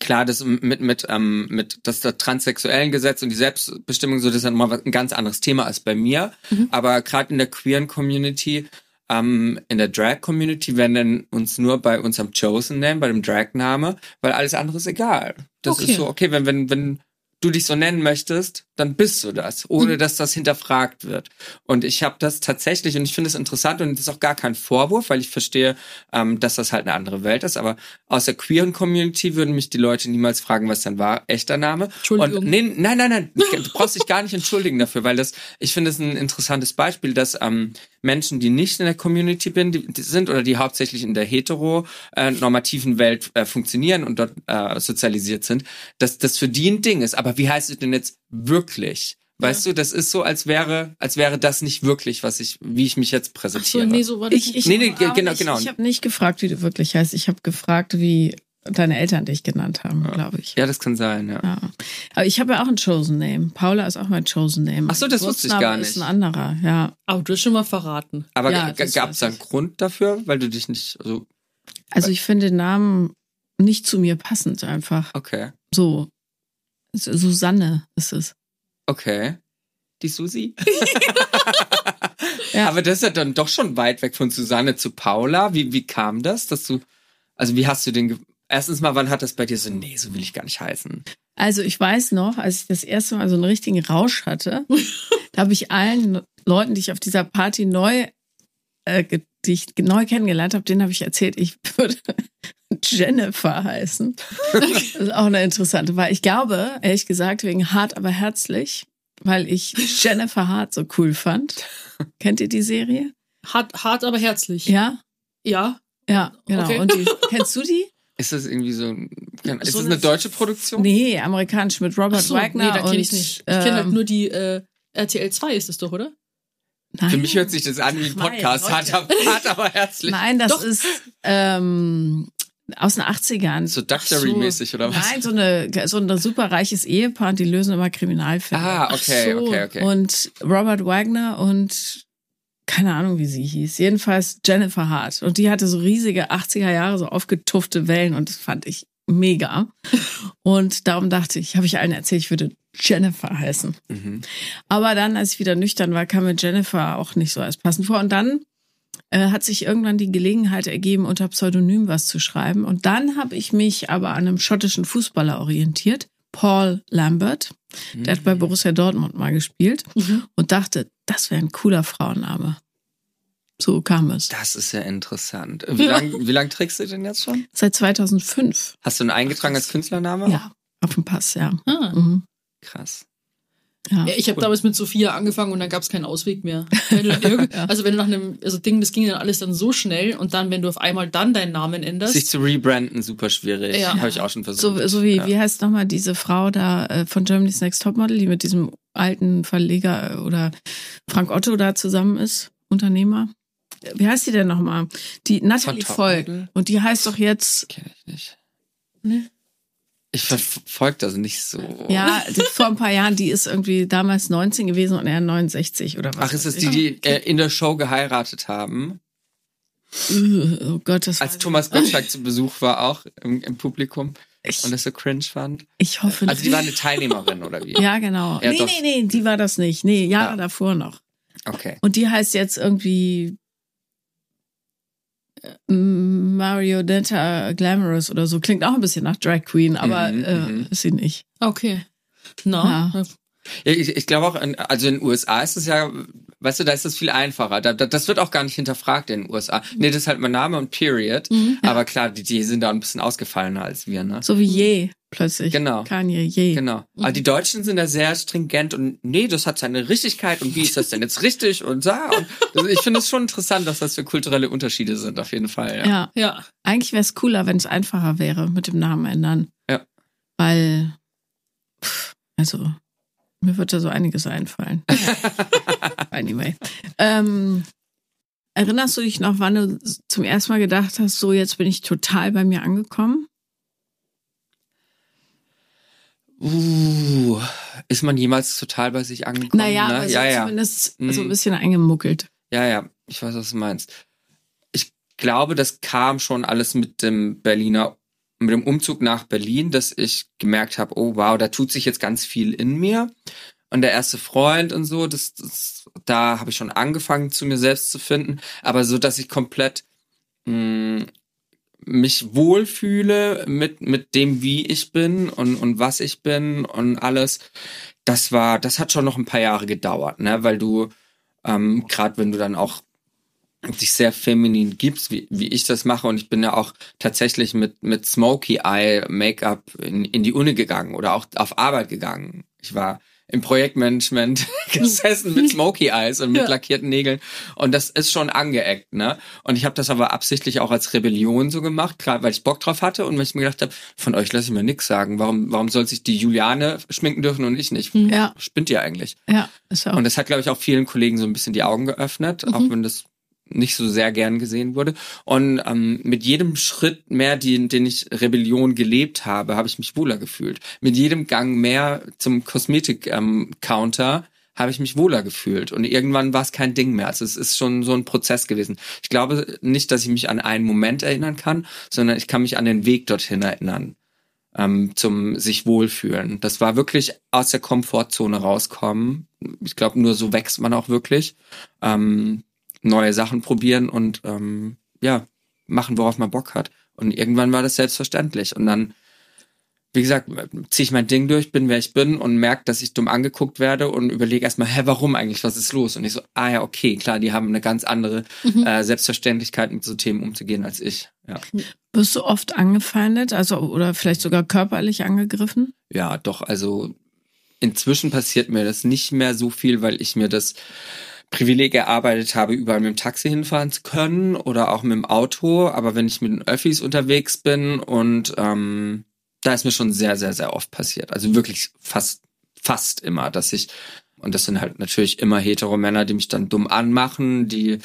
klar, das mit mit ähm, mit das, das transsexuellen Gesetz und die Selbstbestimmung so, das ist ja nochmal was- ein ganz anderes Thema als bei mir. Aber gerade in der queeren Community ähm, in der Drag-Community, wir nennen uns nur bei unserem Chosen Name, bei dem Drag-Name, weil alles andere ist egal. Das Okay. ist so, okay, wenn, wenn, wenn du dich so nennen möchtest, dann bist du das, ohne Mhm. dass das hinterfragt wird. Und ich habe das tatsächlich, und ich finde es interessant, und das ist auch gar kein Vorwurf, weil ich verstehe, ähm, dass das halt eine andere Welt ist, aber aus der queeren Community würden mich die Leute niemals fragen, was dann war, echter Name. Entschuldigung. Und nee, nein, nein, nein, du brauchst dich gar nicht entschuldigen dafür, weil das, ich finde es ein interessantes Beispiel, dass ähm, Menschen, die nicht in der Community bin, die, die sind oder die hauptsächlich in der hetero-normativen Welt äh, funktionieren und dort äh, sozialisiert sind, dass das für die ein Ding ist. Aber wie heißt es denn jetzt wirklich? Weißt du, das ist so, als wäre, als wäre das nicht wirklich, was ich, wie ich mich jetzt Ach so, präsentiere. nee, so war das Ich, ich, Nee, nee, aber genau, ich, genau. Ich habe nicht gefragt, wie du wirklich heißt. Ich habe gefragt, wie deine Eltern dich genannt haben, glaube ich. Ja, das kann sein, ja. Ja. Aber ich habe ja auch ein Chosen Name. Paula ist auch mein Chosen Name. Ach so, das wusste ich gar nicht. ist ein anderer, ja. Aber du hast schon mal verraten. Aber Ja, gab es da einen ich. Grund dafür, weil du dich nicht, also, Also ich finde den Namen nicht zu mir passend einfach. okay, So. Susanne ist es. okay. Die Susi? Ja. Aber das ist ja dann doch schon weit weg von Susanne zu Paula. Wie, wie kam das, dass du, also wie hast du den, erstens mal, wann hat das bei dir so, nee, so will ich gar nicht heißen. Also ich weiß noch, als ich das erste Mal so einen richtigen Rausch hatte, da habe ich allen Leuten, die ich auf dieser Party neu, äh, die ich neu kennengelernt habe, denen habe ich erzählt, ich würde Jennifer heißen. Das ist auch eine interessante, weil ich glaube, ehrlich gesagt, wegen hart, aber herzlich, weil ich Jennifer Hart so cool fand. Kennt ihr die Serie? Hart, hart aber herzlich. Ja? Ja. Ja, genau. Okay. Und die, kennst du die? Ist das irgendwie so, ein- ist So das eine deutsche Produktion? Nee, amerikanisch mit Robert so, Wagner nee, da kenne ich nicht. Ich kenne halt ähm, nur die äh, RTL 2 ist es doch, oder? Nein. Für mich hört sich das an wie ein Podcast, hart, hart aber herzlich. Nein, das Doch. ist ähm, aus den 80ern. So Doctory-mäßig oder was? Nein, so eine so ein super reiches Ehepaar und die lösen immer Kriminalfälle. Ah, okay, so. okay, okay. Und Robert Wagner und keine Ahnung, wie sie hieß. Jedenfalls Jennifer Hart. Und die hatte so riesige 80er Jahre, so aufgetuffte Wellen und das fand ich mega. Und darum dachte ich, habe ich allen erzählt, ich würde Jennifer heißen. Mhm. Aber dann, als ich wieder nüchtern war, kam mir Jennifer auch nicht so als passend vor. Und dann äh, hat sich irgendwann die Gelegenheit ergeben, unter Pseudonym was zu schreiben. Und dann habe ich mich aber an einem schottischen Fußballer orientiert, Paul Lambert. Der hat bei Borussia Dortmund mal gespielt und dachte, das wäre ein cooler Frauenname. So kam es. Das ist ja interessant. Wie lang, wie lang trägst du den jetzt schon? Seit 2005. Hast du ihn eingetragen als Künstlername? Ja, auf dem Pass, ja. Ah. Mhm. Krass. ja. Ja, ich habe damals mit Sophia angefangen und dann gab es keinen Ausweg mehr. Wenn irgend- Also wenn du nach einem also Ding, das ging dann alles dann so schnell und dann, wenn du auf einmal dann deinen Namen änderst, Sich zu rebranden, super schwierig. Ja. Habe ich auch schon versucht. So, so wie, ja. wie heißt nochmal diese Frau da äh, von Germany's Next Topmodel, die mit diesem alten Verleger äh, oder Frank Otto da zusammen ist, Unternehmer? Wie heißt die denn nochmal? Die Natalie Volk. Und die heißt doch jetzt, Kenn ich nicht. Nee. Ich verfolge das nicht so. ja, die, vor ein paar Jahren, die ist irgendwie damals 19 gewesen und er 69 oder was. Ach, ist es die, die äh, in der Show geheiratet haben? Äh, Oh Gott, das Als Thomas Gottschalk zu Besuch war, auch im, im Publikum ich, und das so cringe fand. ich hoffe Also die war eine Teilnehmerin oder wie? Ja, genau. Ja, nee, doch. nee, nee, die war das nicht. Nee, Jahre Ja. davor noch. Okay. Und die heißt jetzt irgendwie Marionetta Glamorous oder so. Klingt auch ein bisschen nach Drag Queen, aber Mhm, äh, mhm. ist sie nicht. okay. Na, Ja, ich, ich glaube auch, in, also in den USA ist es ja, weißt du, da ist es viel einfacher. Da, da, das wird auch gar nicht hinterfragt in den USA. Nee, das ist halt mein Name und Period. Mhm. Aber klar, die, die sind da ein bisschen ausgefallener als wir, ne? So wie je plötzlich. Genau. Kanye, je. Genau. Aber die Deutschen sind da sehr stringent und nee, das hat seine Richtigkeit und wie ist das denn jetzt richtig und so. Und das, ich finde es schon interessant, dass das für kulturelle Unterschiede sind, auf jeden Fall. Ja. Ja. ja. Eigentlich wäre es cooler, wenn es einfacher wäre mit dem Namen ändern. Ja. Weil, pff, also, mir wird da so einiges einfallen. anyway. Ähm, erinnerst du dich noch, wann du zum ersten Mal gedacht hast, so jetzt bin ich total bei mir angekommen? Uh, ist man jemals total bei sich angekommen? Naja, ne? aber so ja, ja. zumindest Mhm. so ein bisschen eingemuckelt. Ja, ja, ich weiß, was du meinst. Ich glaube, das kam schon alles mit dem Berliner, mit dem Umzug nach Berlin, dass ich gemerkt habe, oh wow, da tut sich jetzt ganz viel in mir. Und der erste Freund und so, das, das da habe ich schon angefangen, zu mir selbst zu finden. Aber so, dass ich komplett mh, mich wohlfühle mit, mit dem, wie ich bin und, und was ich bin und alles, das war, das hat schon noch ein paar Jahre gedauert, ne? Weil du, ähm, gerade wenn du dann auch dich sehr feminin gibst, wie, wie ich das mache. Und ich bin ja auch tatsächlich mit, mit Smoky Eye Make-up in, in die Uni gegangen oder auch auf Arbeit gegangen. Ich war im Projektmanagement gesessen mit Smoky Eyes und mit ja. lackierten Nägeln. Und das ist schon angeeckt, ne? Und ich habe das aber absichtlich auch als Rebellion so gemacht, klar, weil ich Bock drauf hatte und weil ich mir gedacht habe, von euch lasse ich mir nix sagen. Warum, warum soll sich die Juliane schminken dürfen und ich nicht? Ja. Spinnt ihr eigentlich? Ja, ist auch. Und das hat, glaube ich, auch vielen Kollegen so ein bisschen die Augen geöffnet, mhm. auch wenn das nicht so sehr gern gesehen wurde. Und ähm, mit jedem Schritt mehr, den, den ich Rebellion gelebt habe, habe ich mich wohler gefühlt. Mit jedem Gang mehr zum Kosmetik-Counter ähm, habe ich mich wohler gefühlt. Und irgendwann war es kein Ding mehr. Also es ist schon so ein Prozess gewesen. Ich glaube nicht, dass ich mich an einen Moment erinnern kann, sondern ich kann mich an den Weg dorthin erinnern. Ähm, zum sich wohlfühlen. Das war wirklich aus der Komfortzone rauskommen. Ich glaube, nur so wächst man auch wirklich. Ähm, neue Sachen probieren und ähm, ja, machen, worauf man Bock hat. Und irgendwann war das selbstverständlich. Und dann, wie gesagt, ziehe ich mein Ding durch, bin wer ich bin und merke, dass ich dumm angeguckt werde und überlege erstmal, hä, warum eigentlich? Was ist los? Und ich so, ah ja, okay, klar, die haben eine ganz andere mhm. äh, Selbstverständlichkeit mit so Themen umzugehen als ich. Ja. Wirst du oft angefeindet, also oder vielleicht sogar körperlich angegriffen? Ja, doch, also inzwischen passiert mir das nicht mehr so viel, weil ich mir das Privileg erarbeitet habe, überall mit dem Taxi hinfahren zu können oder auch mit dem Auto. Aber wenn ich mit den Öffis unterwegs bin und ähm, da ist mir schon sehr, sehr, sehr oft passiert. Also wirklich fast, fast immer, dass ich, und das sind halt natürlich immer hetero Männer, die mich dann dumm anmachen, die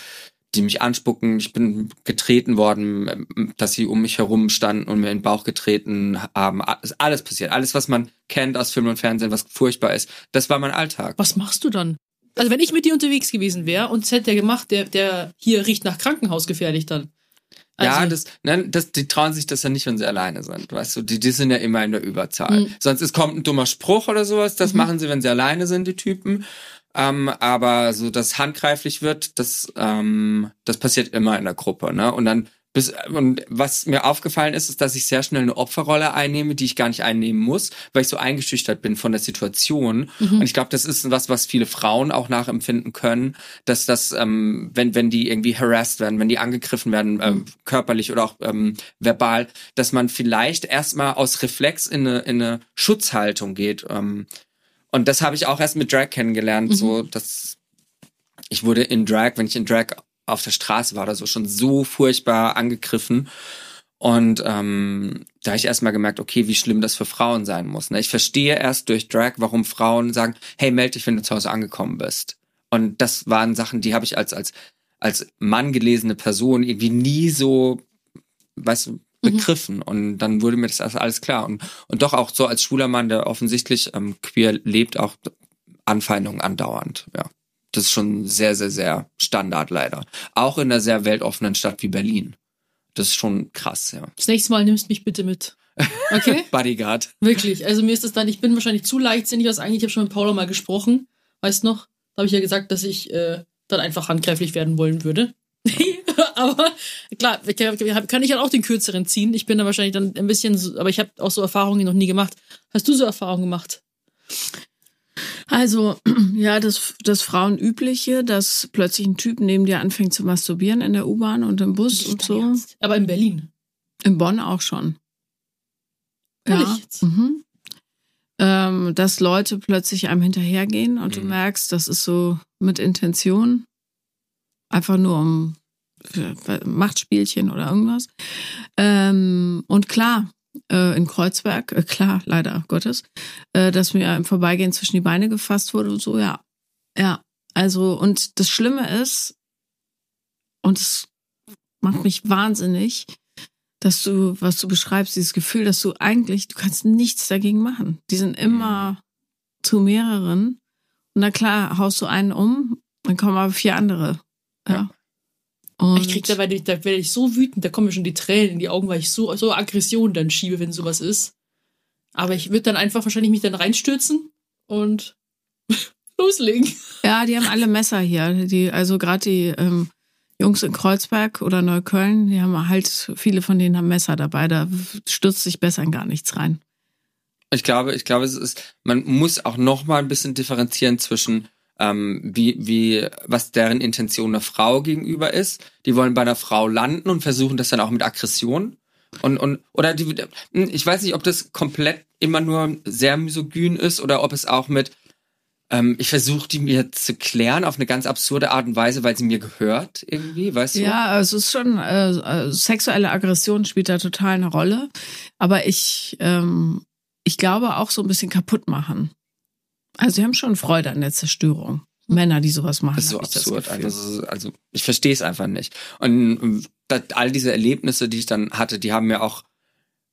die mich anspucken. Ich bin getreten worden, dass sie um mich herum standen und mir in den Bauch getreten haben. Alles passiert. Alles, was man kennt aus Film und Fernsehen, was furchtbar ist. Das war mein Alltag. Was machst du dann? Also wenn ich mit dir unterwegs gewesen wäre und es hätte der gemacht, der, der hier riecht nach Krankenhaus gefährlich dann. Also, ja, das, ne, das, die trauen sich das ja nicht, wenn sie alleine sind, weißt du. Die, die sind ja immer in der Überzahl. Mhm. Sonst es kommt ein dummer Spruch oder sowas, das mhm. machen sie, wenn sie alleine sind, die Typen. Ähm, aber so, dass handgreiflich wird, das, ähm, das passiert immer in der Gruppe, ne? Und dann bis, und was mir aufgefallen ist, ist, dass ich sehr schnell eine Opferrolle einnehme, die ich gar nicht einnehmen muss, weil ich so eingeschüchtert bin von der Situation. Mhm. Und ich glaube, das ist was, was viele Frauen auch nachempfinden können, dass das, ähm, wenn, wenn die irgendwie harassed werden, wenn die angegriffen werden, ähm, mhm. körperlich oder auch ähm, verbal, dass man vielleicht erstmal aus Reflex in eine, in eine Schutzhaltung geht. Ähm, und das habe ich auch erst mit Drag kennengelernt, mhm. so dass ich wurde in Drag, wenn ich in Drag auf der Straße war oder so schon so furchtbar angegriffen. Und ähm, da habe ich erstmal gemerkt, okay, wie schlimm das für Frauen sein muss. Ne? Ich verstehe erst durch Drag, warum Frauen sagen, hey, melde dich, wenn du zu Hause angekommen bist. Und das waren Sachen, die habe ich als, als, als Mann gelesene Person irgendwie nie so, weißt du, mhm. begriffen. Mhm. Und dann wurde mir das alles klar. Und, und doch auch so als schwuler Mann, der offensichtlich ähm, queer lebt, auch Anfeindungen andauernd, ja das ist schon sehr, sehr, sehr Standard leider. Auch in einer sehr weltoffenen Stadt wie Berlin. Das ist schon krass, ja. Das nächste Mal nimmst mich bitte mit. Okay? Bodyguard. Wirklich. Also mir ist das dann, ich bin wahrscheinlich zu leichtsinnig, was eigentlich, ich habe schon mit Paula mal gesprochen. Weißt noch? Da habe ich ja gesagt, dass ich äh, dann einfach handgreiflich werden wollen würde. aber klar, kann ich halt auch den kürzeren ziehen. Ich bin da wahrscheinlich dann ein bisschen, aber ich habe auch so Erfahrungen noch nie gemacht. Hast du so Erfahrungen gemacht? Also, ja, das, das Frauenübliche, dass plötzlich ein Typ neben dir anfängt zu masturbieren in der U-Bahn und im Bus und so. Ernst? Aber in Berlin. In Bonn auch schon. Ja. Mhm. Ähm, dass Leute plötzlich einem hinterhergehen und mhm. du merkst, das ist so mit Intention. Einfach nur um Machtspielchen oder irgendwas. Ähm, und klar, äh, in Kreuzberg, äh, klar, leider Gottes, äh, dass mir im Vorbeigehen zwischen die Beine gefasst wurde und so, ja. Ja, also, und das Schlimme ist, und es macht mich wahnsinnig, dass du, was du beschreibst, dieses Gefühl, dass du eigentlich, du kannst nichts dagegen machen. Die sind immer zu mehreren. Und na klar, haust du einen um, dann kommen aber vier andere. Ja. ja. Und ich krieg dabei, da werde ich so wütend, da kommen mir schon die Tränen in die Augen, weil ich so, so Aggression dann schiebe, wenn sowas ist. Aber ich würde dann einfach wahrscheinlich mich dann reinstürzen und loslegen. Ja, die haben alle Messer hier. Die, also gerade die ähm, Jungs in Kreuzberg oder Neukölln, die haben halt, viele von denen haben Messer dabei. Da stürzt sich besser in gar nichts rein. Ich glaube, ich glaube, es ist, man muss auch noch mal ein bisschen differenzieren zwischen ähm, wie, wie, was deren Intention einer Frau gegenüber ist. Die wollen bei einer Frau landen und versuchen das dann auch mit Aggression. Und, und, oder die, ich weiß nicht, ob das komplett immer nur sehr misogyn ist oder ob es auch mit, ähm, ich versuche die mir zu klären auf eine ganz absurde Art und Weise, weil sie mir gehört irgendwie, weißt du? Ja, es ist schon, äh, äh, sexuelle Aggression spielt da total eine Rolle. Aber ich, ähm, ich glaube auch so ein bisschen kaputt machen. Also sie haben schon Freude an der Zerstörung. Männer, die sowas machen. Das ist so ich absurd. Gefühl. Also, also ich verstehe es einfach nicht. Und ähm, das, all diese Erlebnisse, die ich dann hatte, die haben mir auch,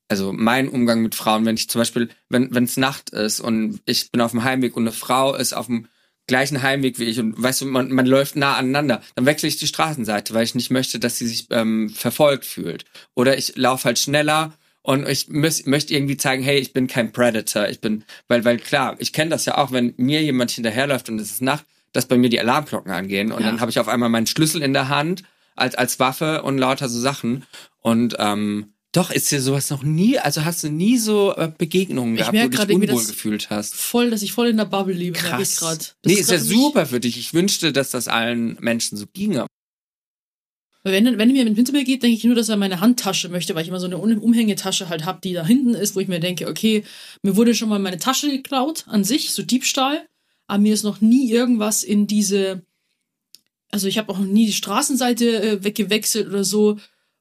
also mein Umgang mit Frauen, wenn ich zum Beispiel, wenn wenn es Nacht ist und ich bin auf dem Heimweg und eine Frau ist auf dem gleichen Heimweg wie ich und weißt du, man, man läuft nah aneinander, dann wechsle ich die Straßenseite, weil ich nicht möchte, dass sie sich ähm, verfolgt fühlt. Oder ich laufe halt schneller und ich müß, möchte irgendwie zeigen, hey, ich bin kein Predator, ich bin, weil, weil klar, ich kenne das ja auch, wenn mir jemand hinterherläuft und es ist Nacht, dass bei mir die Alarmglocken angehen und Ja. dann habe ich auf einmal meinen Schlüssel in der Hand als als Waffe und lauter so Sachen und ähm, doch ist dir sowas noch nie, also hast du nie so äh, Begegnungen Ich gehabt, wo du dich unwohl gefühlt hast. Voll, dass ich voll in der Bubble lebe, merke ich Krass. gerade. Nee, ist ja super für dich. Ich wünschte, dass das allen Menschen so ginge. Wenn, wenn mir mit Hinterbild geht, denke ich nur, dass er meine Handtasche möchte, weil ich immer so eine Um- Umhängetasche halt habe, die da hinten ist, wo ich mir denke, okay, mir wurde schon mal meine Tasche geklaut an sich, so Diebstahl, aber mir ist noch nie irgendwas in diese, also ich habe auch noch nie die Straßenseite äh, weggewechselt oder so.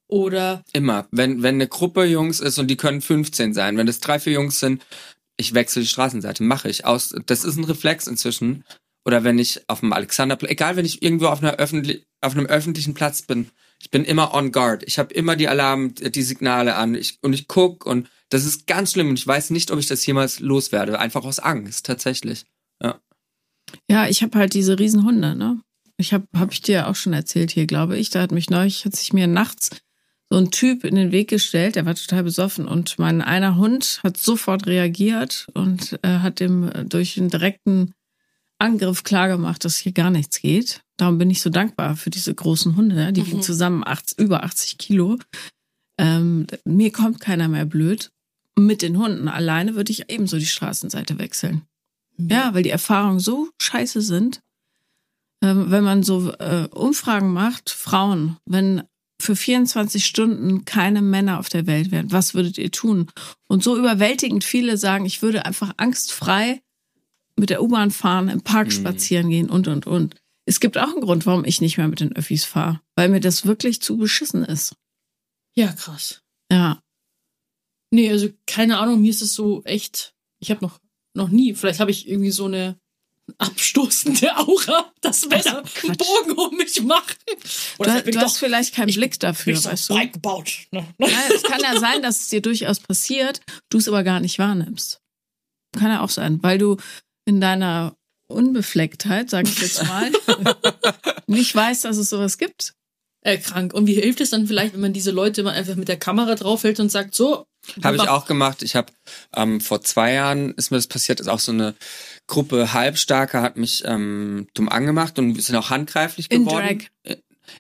Oder Immer. Wenn, wenn eine Gruppe Jungs ist und die können 15 sein, wenn das drei, vier Jungs sind, ich wechsle die Straßenseite, mache ich. Aus, das ist ein Reflex inzwischen. Oder wenn ich auf dem Alexanderplatz, egal, wenn ich irgendwo auf, einer öffentlich, auf einem öffentlichen Platz bin, ich bin immer on guard. Ich habe immer die Alarm, die Signale an ich, und ich guck und das ist ganz schlimm und ich weiß nicht, ob ich das jemals loswerde. Einfach aus Angst, tatsächlich. Ja, ich habe halt diese Riesenhunde, ne? Ich habe, habe ich dir auch schon erzählt hier, glaube ich. Da hat mich neulich, hat sich mir nachts so ein Typ in den Weg gestellt, der war total besoffen und mein einer Hund hat sofort reagiert und äh, hat dem äh, durch einen direkten Angriff klargemacht, dass hier gar nichts geht. Darum bin ich so dankbar für diese großen Hunde. ne? Die Mhm. wiegen zusammen 80, über 80 Kilo. Ähm, mir kommt keiner mehr blöd. Mit den Hunden alleine würde ich ebenso die Straßenseite wechseln. Ja, weil die Erfahrungen so scheiße sind. Ähm, wenn man so äh, Umfragen macht, Frauen, wenn für 24 Stunden keine Männer auf der Welt wären, was würdet ihr tun? Und so überwältigend viele sagen, ich würde einfach angstfrei mit der U-Bahn fahren, im Park Mhm. spazieren gehen und, und, und. Es gibt auch einen Grund, warum ich nicht mehr mit den Öffis fahre, weil mir das wirklich zu beschissen ist. ja, krass. Ja. Nee, also keine Ahnung, mir ist es so echt, ich habe noch, noch nie, vielleicht habe ich irgendwie so eine abstoßende Aura, dass Männer einen Bogen um mich machen. Du, Oder du hast vielleicht keinen ich Blick dafür, bin ich so weißt du? gebaut. Ne? Nein, es kann ja sein, dass es dir durchaus passiert, du es aber gar nicht wahrnimmst. Kann ja auch sein, weil du in deiner Unbeflecktheit, sag ich jetzt mal, nicht weißt, dass es sowas gibt. Äh, krank. Und wie hilft es dann vielleicht, wenn man diese Leute mal einfach mit der Kamera draufhält und sagt, so. Habe ich auch gemacht. Ich habe ähm, vor zwei Jahren ist mir das passiert, ist auch so eine Gruppe Halbstarke hat mich ähm, dumm angemacht und wir sind auch handgreiflich In geworden. Drag.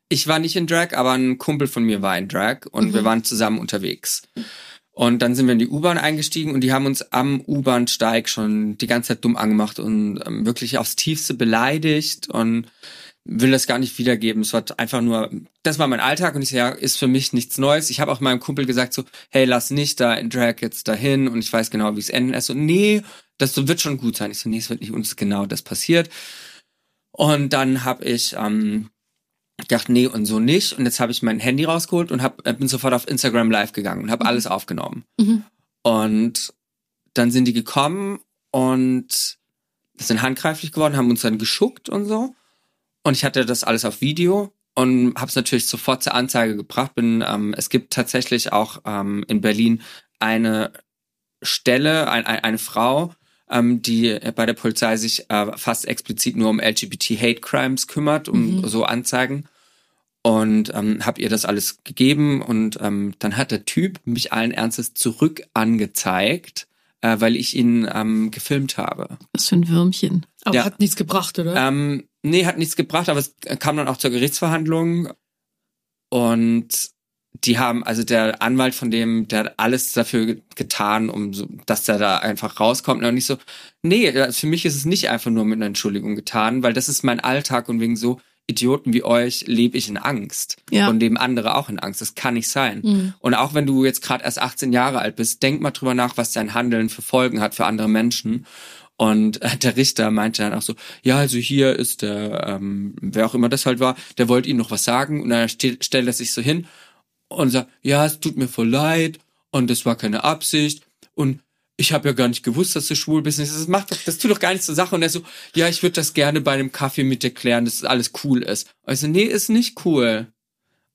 Ich war nicht in Drag, aber ein Kumpel von mir war in Drag und Mhm. wir waren zusammen unterwegs. Und dann sind wir in die U-Bahn eingestiegen und die haben uns am U-Bahn-Steig schon die ganze Zeit dumm angemacht und ähm, wirklich aufs Tiefste beleidigt und will das gar nicht wiedergeben. Es war einfach nur, das war mein Alltag und ich so, ja, ist für mich nichts Neues. Ich habe auch meinem Kumpel gesagt so, hey, lass nicht da in Drag jetzt dahin und ich weiß genau, wie es enden. Er so, nee, das wird schon gut sein. Ich so, nee, es wird nicht uns genau das passiert. Und dann habe ich ähm, gedacht, nee und so nicht. Und jetzt habe ich mein Handy rausgeholt und hab, äh, bin sofort auf Instagram live gegangen und habe alles aufgenommen. Mhm. Und dann sind die gekommen und sind handgreiflich geworden, haben uns dann geschuckt und so. Und ich hatte das alles auf Video und habe es natürlich sofort zur Anzeige gebracht. Bin, ähm, es gibt tatsächlich auch ähm, in Berlin eine Stelle, ein, ein, eine Frau, ähm, die bei der Polizei sich äh, fast explizit nur um LGBT-Hate-Crimes kümmert, um Mhm. so Anzeigen. Und ähm, habe ihr das alles gegeben und ähm, dann hat der Typ mich allen Ernstes zurück angezeigt äh, weil ich ihn ähm, gefilmt habe. Was für ein Würmchen. Aber Ja. hat nichts gebracht, oder? Ähm, nee, hat nichts gebracht, aber es kam dann auch zur Gerichtsverhandlung und die haben, also der Anwalt von dem, der hat alles dafür ge- getan, um so, dass der da einfach rauskommt. Und nicht so, nee, für mich ist es nicht einfach nur mit einer Entschuldigung getan, weil das ist mein Alltag und wegen so Idioten wie euch lebe ich in Angst. Ja. Und leben andere auch in Angst. Das kann nicht sein. Mhm. Und auch wenn du jetzt gerade erst 18 Jahre alt bist, denk mal drüber nach, was dein Handeln für Folgen hat für andere Menschen. Und äh, der Richter meinte dann auch so, ja, also hier ist der, ähm, wer auch immer das halt war, der wollte ihm noch was sagen und dann stellt er sich so hin und sagt, ja, es tut mir voll leid und das war keine Absicht und ich habe ja gar nicht gewusst, dass du schwul bist. Das macht doch, das tut doch gar nichts zur Sache. Und er so, ja, ich würde das gerne bei einem Kaffee mit dir klären, dass alles cool ist. Und ich so, nee, ist nicht cool.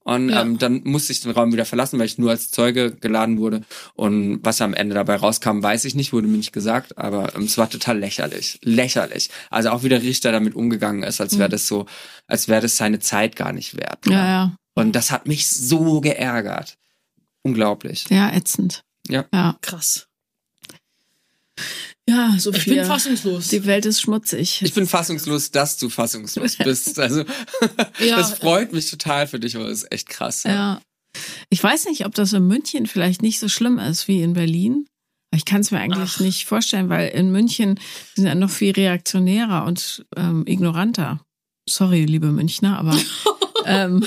Und Ja. ähm, dann musste ich den Raum wieder verlassen, weil ich nur als Zeuge geladen wurde. Und was am Ende dabei rauskam, weiß ich nicht, wurde mir nicht gesagt. Aber ähm, es war total lächerlich. Lächerlich. Also auch wie der Richter damit umgegangen ist, als wäre das so, als wäre das seine Zeit gar nicht wert. Ja, ja. Und das hat mich so geärgert. Unglaublich. Sehr ätzend. Ja. Ja, Krass. ja so Ich bin fassungslos. Die Welt ist schmutzig. Ich bin fassungslos, dass du fassungslos bist. Also Ja. das freut mich total für dich, aber das ist echt krass. Ja. Ich weiß nicht, ob das in München vielleicht nicht so schlimm ist wie in Berlin. Ich kann es mir eigentlich Ach. nicht vorstellen, weil in München sind ja noch viel reaktionärer und ähm, ignoranter. Sorry, liebe Münchner, aber ähm,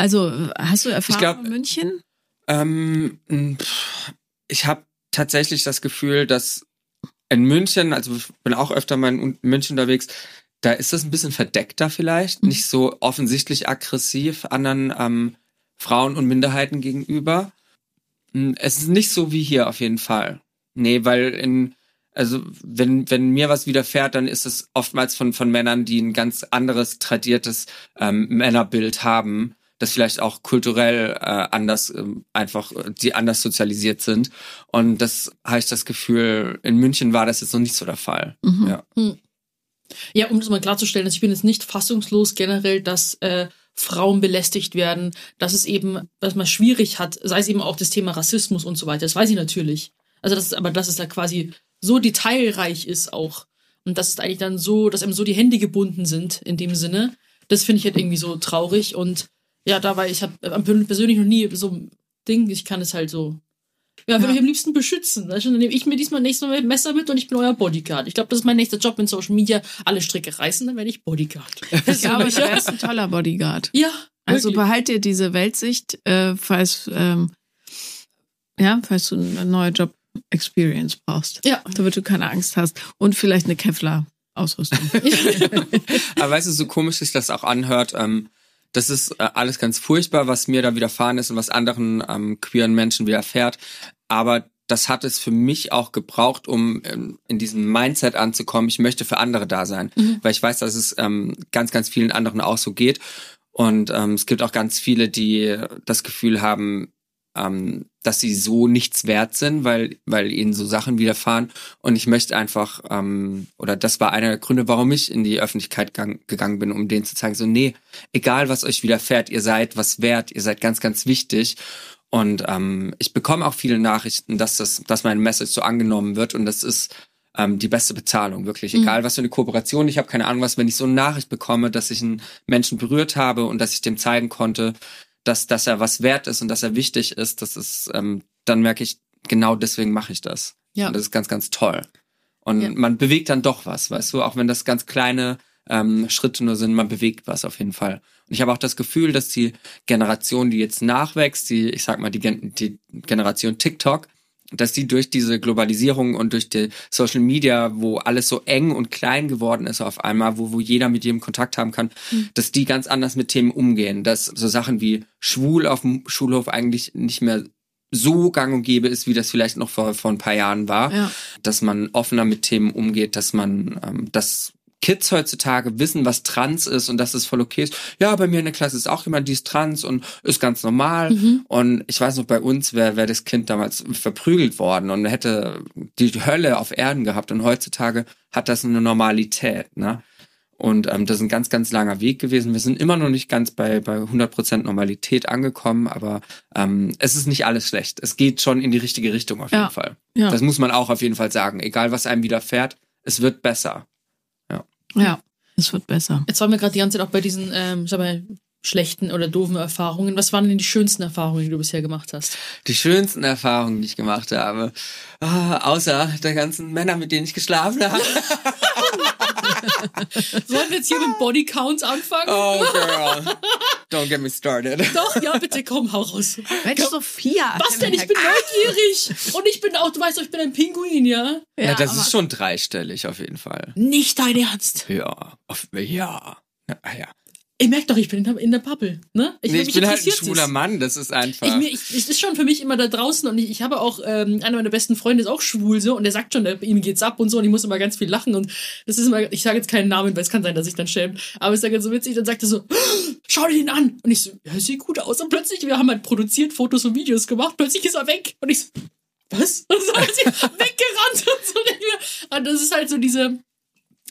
also hast du Erfahrung glaub- in München? Ähm, ich habe tatsächlich das Gefühl, dass in München, also ich bin auch öfter mal in München unterwegs, da ist das ein bisschen verdeckter vielleicht, Mhm. nicht so offensichtlich aggressiv anderen ähm, Frauen und Minderheiten gegenüber. Mm, Es ist nicht so wie hier auf jeden Fall. Nee, weil in, also wenn, wenn mir was widerfährt, dann ist es oftmals von, von Männern, die ein ganz anderes, tradiertes ähm, Männerbild haben, das vielleicht auch kulturell äh, anders ähm, einfach, äh, die anders sozialisiert sind. Und das habe ich das Gefühl, in München war das jetzt noch nicht so der Fall. Mhm. Ja. Ja, um das mal klarzustellen, also ich bin jetzt nicht fassungslos generell, dass äh, Frauen belästigt werden, dass es eben, dass man schwierig hat, sei es eben auch das Thema Rassismus und so weiter. Das weiß ich natürlich. Also das ist, aber dass es da quasi so detailreich ist auch. Und dass es eigentlich dann so, dass einem so die Hände gebunden sind in dem Sinne. Das finde ich halt irgendwie so traurig. Und ja, da war ich habe persönlich noch nie so ein Ding, ich kann es halt so. Ja, würde Ja. ich am liebsten beschützen. Weißt du, Dann nehme ich mir diesmal nächstes Mal ein Messer mit und ich bin euer Bodyguard. Ich glaube, das ist mein nächster Job in Social Media. Alle Stricke reißen, dann werde ich Bodyguard. Ich glaube, ja. wärst ein toller Bodyguard. Ja, Also wirklich. behalt dir diese Weltsicht, äh, falls, ähm, ja, falls du eine neue Job-Experience brauchst. Ja. Damit du keine Angst hast. Und vielleicht eine Kevlar-Ausrüstung. Aber weißt du, so komisch sich das auch anhört, ähm, das ist äh, alles ganz furchtbar, was mir da widerfahren ist und was anderen ähm, queeren Menschen widerfährt. Aber das hat es für mich auch gebraucht, um ähm, in diesem Mindset anzukommen, ich möchte für andere da sein. Weil ich weiß, dass es ähm, ganz, ganz vielen anderen auch so geht. Und ähm, es gibt auch ganz viele, die das Gefühl haben, ähm, dass sie so nichts wert sind, weil, weil ihnen so Sachen widerfahren. Und ich möchte einfach, ähm, oder das war einer der Gründe, warum ich in die Öffentlichkeit gang, gegangen bin, um denen zu zeigen, so, nee, egal was euch widerfährt, ihr seid was wert, ihr seid ganz, ganz wichtig. Und ähm, ich bekomme auch viele Nachrichten, dass das, dass mein Message so angenommen wird und das ist ähm, die beste Bezahlung, wirklich. Egal was für eine Kooperation, ich habe keine Ahnung was, wenn ich so eine Nachricht bekomme, dass ich einen Menschen berührt habe und dass ich dem zeigen konnte, dass, dass er was wert ist und dass er wichtig ist, das ist, ähm, dann merke ich, genau deswegen mache ich das. Ja. Und das ist ganz, ganz toll. Und Ja. man bewegt dann doch was, weißt du, auch wenn das ganz kleine ähm, Schritte nur sind, man bewegt was auf jeden Fall. Und ich habe auch das Gefühl, dass die Generation, die jetzt nachwächst, die, ich sag mal, die, Gen die Generation TikTok, dass die durch diese Globalisierung und durch die Social Media, wo alles so eng und klein geworden ist auf einmal, wo, wo jeder mit jedem Kontakt haben kann, dass die ganz anders mit Themen umgehen. Dass so Sachen wie schwul auf dem Schulhof eigentlich nicht mehr so gang und gäbe ist, wie das vielleicht noch vor, vor ein paar Jahren war. Ja. Dass man offener mit Themen umgeht, dass man, ähm, dass Kids heutzutage wissen, was trans ist und dass es voll okay ist. Ja, bei mir in der Klasse ist auch jemand, die ist trans und ist ganz normal. Und ich weiß noch, bei uns wäre wär das Kind damals verprügelt worden und hätte die Hölle auf Erden gehabt. Und heutzutage hat das eine Normalität. Ne? Und ähm, das ist ein ganz, ganz langer Weg gewesen. Wir sind immer noch nicht ganz bei, bei 100% Normalität angekommen, aber ähm, es ist nicht alles schlecht. Es geht schon in die richtige Richtung auf jeden Ja. Fall. Ja. Das muss man auch auf jeden Fall sagen. Egal, was einem widerfährt, es wird besser. Ja, es wird besser. Jetzt waren wir gerade die ganze Zeit auch bei diesen, ähm, sag mal, schlechten oder doofen Erfahrungen. Was waren denn die schönsten Erfahrungen, die du bisher gemacht hast? Die schönsten Erfahrungen, die ich gemacht habe, ah, außer der ganzen Männer, mit denen ich geschlafen habe. Sollen wir jetzt hier mit Bodycounts anfangen? Oh, girl. Don't get me started. Doch, ja, bitte komm, hau raus. Mensch, Sophia. Was denn? Ich bin neugierig. Und ich bin auch, du weißt doch, ich bin ein Pinguin, ja? Ja, das aber- ist schon dreistellig auf jeden Fall. Nicht dein Ernst. Ja, auf, ja. Na, ah, ja. Ich merk doch, ich bin in der, Bubble, ne? Nee, mich ich bin halt ein schwuler Mann, das ist einfach. Ich, mir, ich, es ist schon für mich immer da draußen und ich, ich habe auch, ähm, einer meiner besten Freunde ist auch schwul so und der sagt schon, der, ihm geht's ab und so und ich muss immer ganz viel lachen und das ist immer, ich sage jetzt keinen Namen, weil es kann sein, dass ich dann schämt, aber es ist dann ganz so witzig, dann sagt er so, schau dir den an und ich so, ja, sieht gut aus und plötzlich, wir haben halt produziert, Fotos und Videos gemacht, plötzlich ist er weg und ich so, was? Und so ist er weggerannt und so. ich Und das ist halt so diese,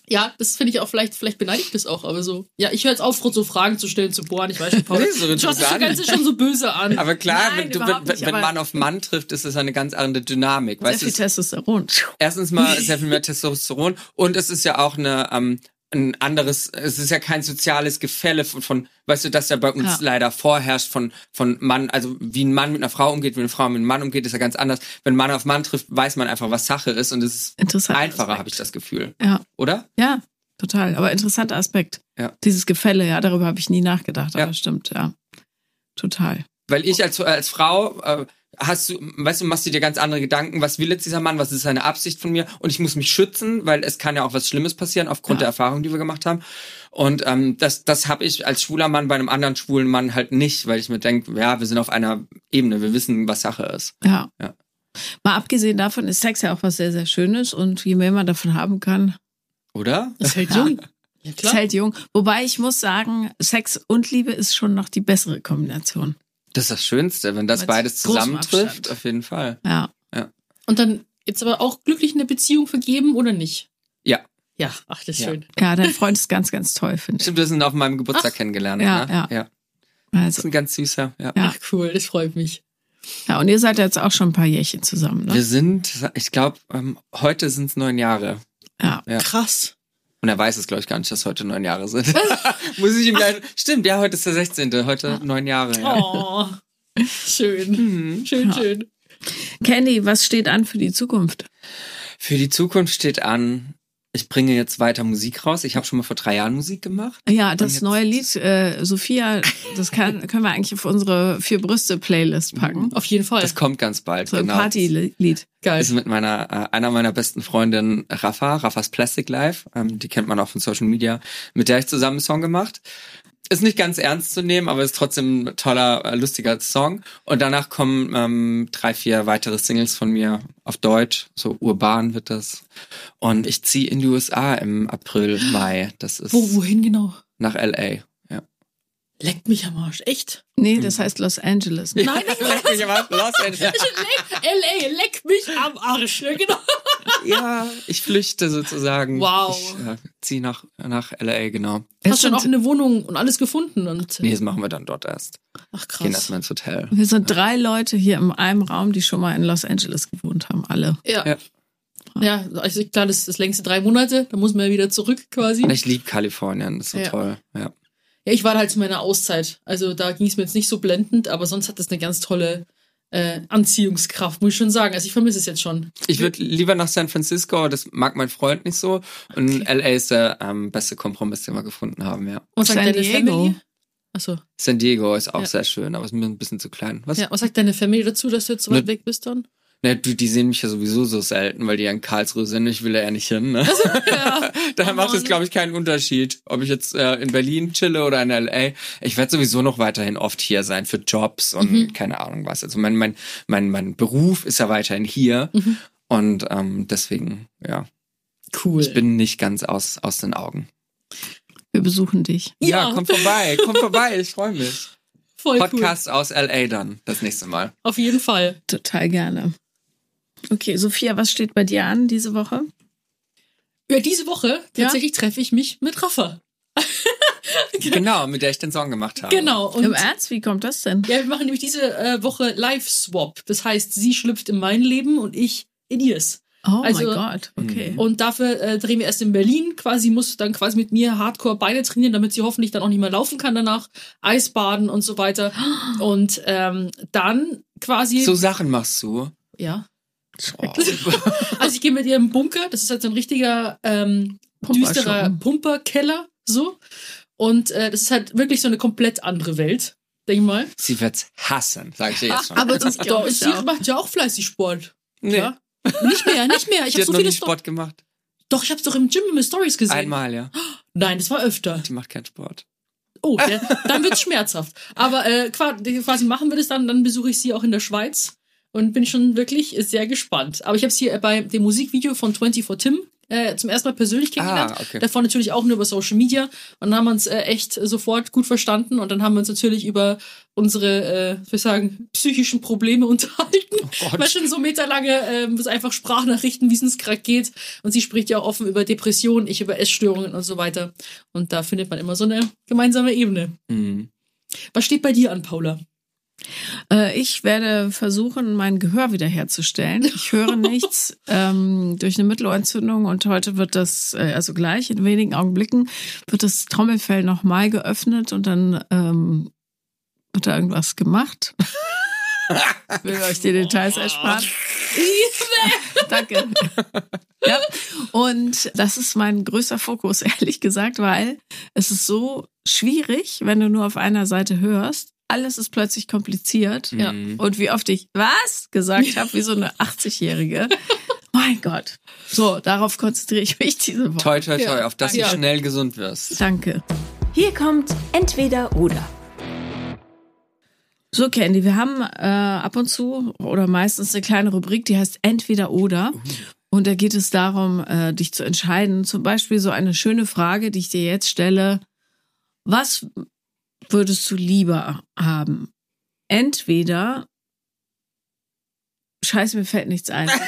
ja, das finde ich auch vielleicht, vielleicht beneide ich das auch, aber so. Ja, ich höre jetzt auf, so Fragen zu stellen, zu bohren. Ich weiß schon, Paul. So du schaust das. Ganze schon so böse an. aber klar, Nein, wenn, du, wenn, nicht, wenn aber- Mann auf Mann trifft, ist das eine ganz andere Dynamik. Sehr Weißt du, viel es- Testosteron. erstens mal sehr viel mehr Testosteron und es ist ja auch eine ähm, ein anderes, es ist ja kein soziales Gefälle von, von weißt du, das ja bei uns Ja. leider vorherrscht von von Mann, also wie ein Mann mit einer Frau umgeht, wie eine Frau mit einem Mann umgeht, ist ja ganz anders. Wenn Mann auf Mann trifft, weiß man einfach, was Sache ist und es ist einfacher, habe ich das Gefühl, Ja, oder? ja, total. Aber interessanter Aspekt. Ja. Dieses Gefälle, ja, darüber habe ich nie nachgedacht, aber Ja. stimmt, ja. Total. Weil ich als, als Frau äh, hast du, weißt du, machst du dir ganz andere Gedanken, was will jetzt dieser Mann, was ist seine Absicht von mir und ich muss mich schützen, weil es kann ja auch was Schlimmes passieren aufgrund Ja. der Erfahrung, die wir gemacht haben. Und ähm, das, das habe ich als schwuler Mann bei einem anderen schwulen Mann halt nicht, weil ich mir denke, ja, wir sind auf einer Ebene, wir wissen, was Sache ist. Ja. Ja. Mal abgesehen davon ist Sex ja auch was sehr, sehr Schönes und je mehr man davon haben kann, Oder? Hält Ja. jung. Ja, ist klar. halt jung. Wobei ich muss sagen, Sex und Liebe ist schon noch die bessere Kombination. Das ist das Schönste, wenn das beides zusammentrifft, auf jeden Fall. Ja. Und dann jetzt aber auch glücklich in der Beziehung vergeben oder nicht? Ja. Ja, ach, das ist Ja. schön. Ja, dein Freund ist ganz, ganz toll, finde ich. Stimmt, wir sind auf meinem Geburtstag kennengelernt. ja, ne? ja. ja. Das ist Also, ein ganz süßer, ja. Ja. Ach, cool, das freut mich. ja, und ihr seid jetzt auch schon ein paar Jährchen zusammen, Wir ne? sind, ich glaube, ähm, heute sind es neun Jahre. Ja. Ja. Krass. Und er weiß es, glaube ich, gar nicht, dass heute neun Jahre sind. Muss ich ihm gleich. Stimmt, ja, heute ist der 16. Heute neun Jahre. Ja. Oh, schön. Mhm. Schön, Ja. schön. Candy, was steht an für die Zukunft? Für die Zukunft steht an, ich bringe jetzt weiter Musik raus. Ich habe schon mal vor drei Jahren Musik gemacht. Ja, das neue Lied, äh, Sophia, das kann, können wir eigentlich auf unsere vier Brüste Playlist packen. Auf jeden Fall. Das kommt ganz bald. So ein genau. Partylied. Geil. ist mit meiner äh, einer meiner besten Freundinnen Rafa, Rafas Plastic Life, ähm, die kennt man auch von Social Media, mit der ich zusammen einen Song gemacht. Ist nicht ganz ernst zu nehmen, aber ist trotzdem ein toller, äh, lustiger Song. Und danach kommen ähm, drei, vier weitere Singles von mir auf Deutsch, so urban wird das. Und ich ziehe in die USA im April, Mai. Das ist Wo, wohin genau? nach LA. Ja. Leckt mich am Arsch. Echt? Nee, das heißt Los Angeles. Nein, ich Leck mich am Arsch, Los Angeles. L.A. leck mich am Arsch. Ja, genau. Ja, ich flüchte sozusagen. Wow. Ich äh, ziehe nach, nach LA, genau. Hast schon sind- auch eine Wohnung und alles gefunden. Und, Nee, das machen wir dann dort erst. ach, Gehen krass. erstmal ins Hotel. Wir sind drei Leute hier in einem Raum, die schon mal in Los Angeles gewohnt haben, alle. Ja. Ja. Ja, also klar, das ist das längste drei Monate. Da muss man ja wieder zurück quasi. Und ich liebe Kalifornien, das ist so Ja. toll. Ja. Ja, ich war halt zu meiner Auszeit. Also da ging es mir jetzt nicht so blendend, aber sonst hat das eine ganz tolle äh, Anziehungskraft, muss ich schon sagen. Also ich vermisse es jetzt schon. Ich würde lieber nach San Francisco, das mag mein Freund nicht so. Und LA ist der ähm, beste Kompromiss, den wir gefunden haben, ja. Was sagt San deine Diego. Family? Achso. San Diego ist auch Ja. sehr schön, aber ist mir ein bisschen zu klein. Was? Ja, was sagt deine Family dazu, dass du jetzt so weit Ne- weg bist dann? Ne, du, die sehen mich ja sowieso so selten, weil die ja in Karlsruhe sind. Ich will da ja nicht hin. Ne? Ja. Daher Oh macht es, glaube ich, keinen Unterschied, ob ich jetzt äh, in Berlin chille oder in LA. Ich werde sowieso noch weiterhin oft hier sein für Jobs und Mhm. keine Ahnung was. Also mein, mein, mein, mein Beruf ist ja weiterhin hier. Mhm. Und ähm, deswegen, ja, Cool. ich bin nicht ganz aus, aus den Augen. Wir besuchen dich. Ja, komm vorbei, komm vorbei, ich freue mich. voll Podcast aus LA dann, das nächste Mal. cool. Auf jeden Fall. Total gerne. Okay, Sophia, was steht bei dir an diese Woche? Ja, diese Woche Ja? tatsächlich treffe ich mich mit Rafa. Genau, mit der ich den Song gemacht habe. Genau. Und Im Ernst, wie kommt das denn? ja, wir machen nämlich diese äh, Woche Live-Swap. Das heißt, sie schlüpft in mein Leben und ich in ihrs. Oh Also- mein Gott, okay. Und dafür äh, drehen wir erst in Berlin. Quasi muss dann quasi mit mir Hardcore Beine trainieren, damit sie hoffentlich dann auch nicht mehr laufen kann danach. Eisbaden und so weiter. Und ähm, dann quasi. So Sachen machst du. ja. Oh. Also ich gehe mit ihr im Bunker. Das ist halt so ein richtiger ähm, düsterer. Pumperkeller. So. Und äh, das ist halt wirklich so eine komplett andere Welt. Denk mal. Sie wird's hassen, sag ich dir jetzt schon. Aber das Doch, ich sie auch. macht ja auch fleißig Sport. nee, Ja. Nicht mehr, nicht mehr. Ich habe hat so Sto Sport gemacht. Doch, ich habe doch im Gym immer Stories gesehen. Einmal, ja. Nein, das war öfter. Die macht keinen Sport. Oh, der, dann wird's schmerzhaft. Aber äh, qua- quasi machen wir das dann, dann besuche ich sie auch in der Schweiz und bin schon wirklich sehr gespannt. Aber ich habe sie bei dem Musikvideo von 24 Tim äh, zum ersten Mal persönlich kennengelernt. Ah, okay. Davor natürlich auch nur über Social Media. Und dann haben wir uns äh, echt sofort gut verstanden. Und dann haben wir uns natürlich über unsere, äh, ich sagen, psychischen Probleme unterhalten. Oh. Weil schon so meterlange ähm, es einfach Sprachnachrichten, wie es uns gerade geht. Und sie spricht ja auch offen über Depressionen, ich über Essstörungen und so weiter. Und da findet man immer so eine gemeinsame Ebene. Mhm. Was steht bei dir an, Paula? Äh, ich werde versuchen, mein Gehör wiederherzustellen. Ich höre nichts ähm, durch eine Mittelohrentzündung und heute wird das, äh, also gleich in wenigen Augenblicken, wird das Trommelfell nochmal geöffnet und dann ähm, wird da irgendwas gemacht. Ich will euch die Details ersparen. Danke. ja. Und das ist mein größter Fokus, ehrlich gesagt, weil es ist so schwierig, wenn du nur auf einer Seite hörst. Alles ist plötzlich kompliziert. Ja. Mhm. Und wie oft ich was gesagt habe, wie so eine 80-Jährige. mein Gott. So, darauf konzentriere ich mich diese Woche. Toi, toi, toi, Ja. auf dass Ja. du schnell gesund wirst. Danke. Hier kommt entweder oder. So, Candy, wir haben äh, ab und zu oder meistens eine kleine Rubrik, die heißt Entweder oder. Und da geht es darum, äh, dich zu entscheiden. Zum Beispiel so eine schöne Frage, die ich dir jetzt stelle. Was würdest du lieber haben? Entweder Scheiße, mir fällt nichts ein.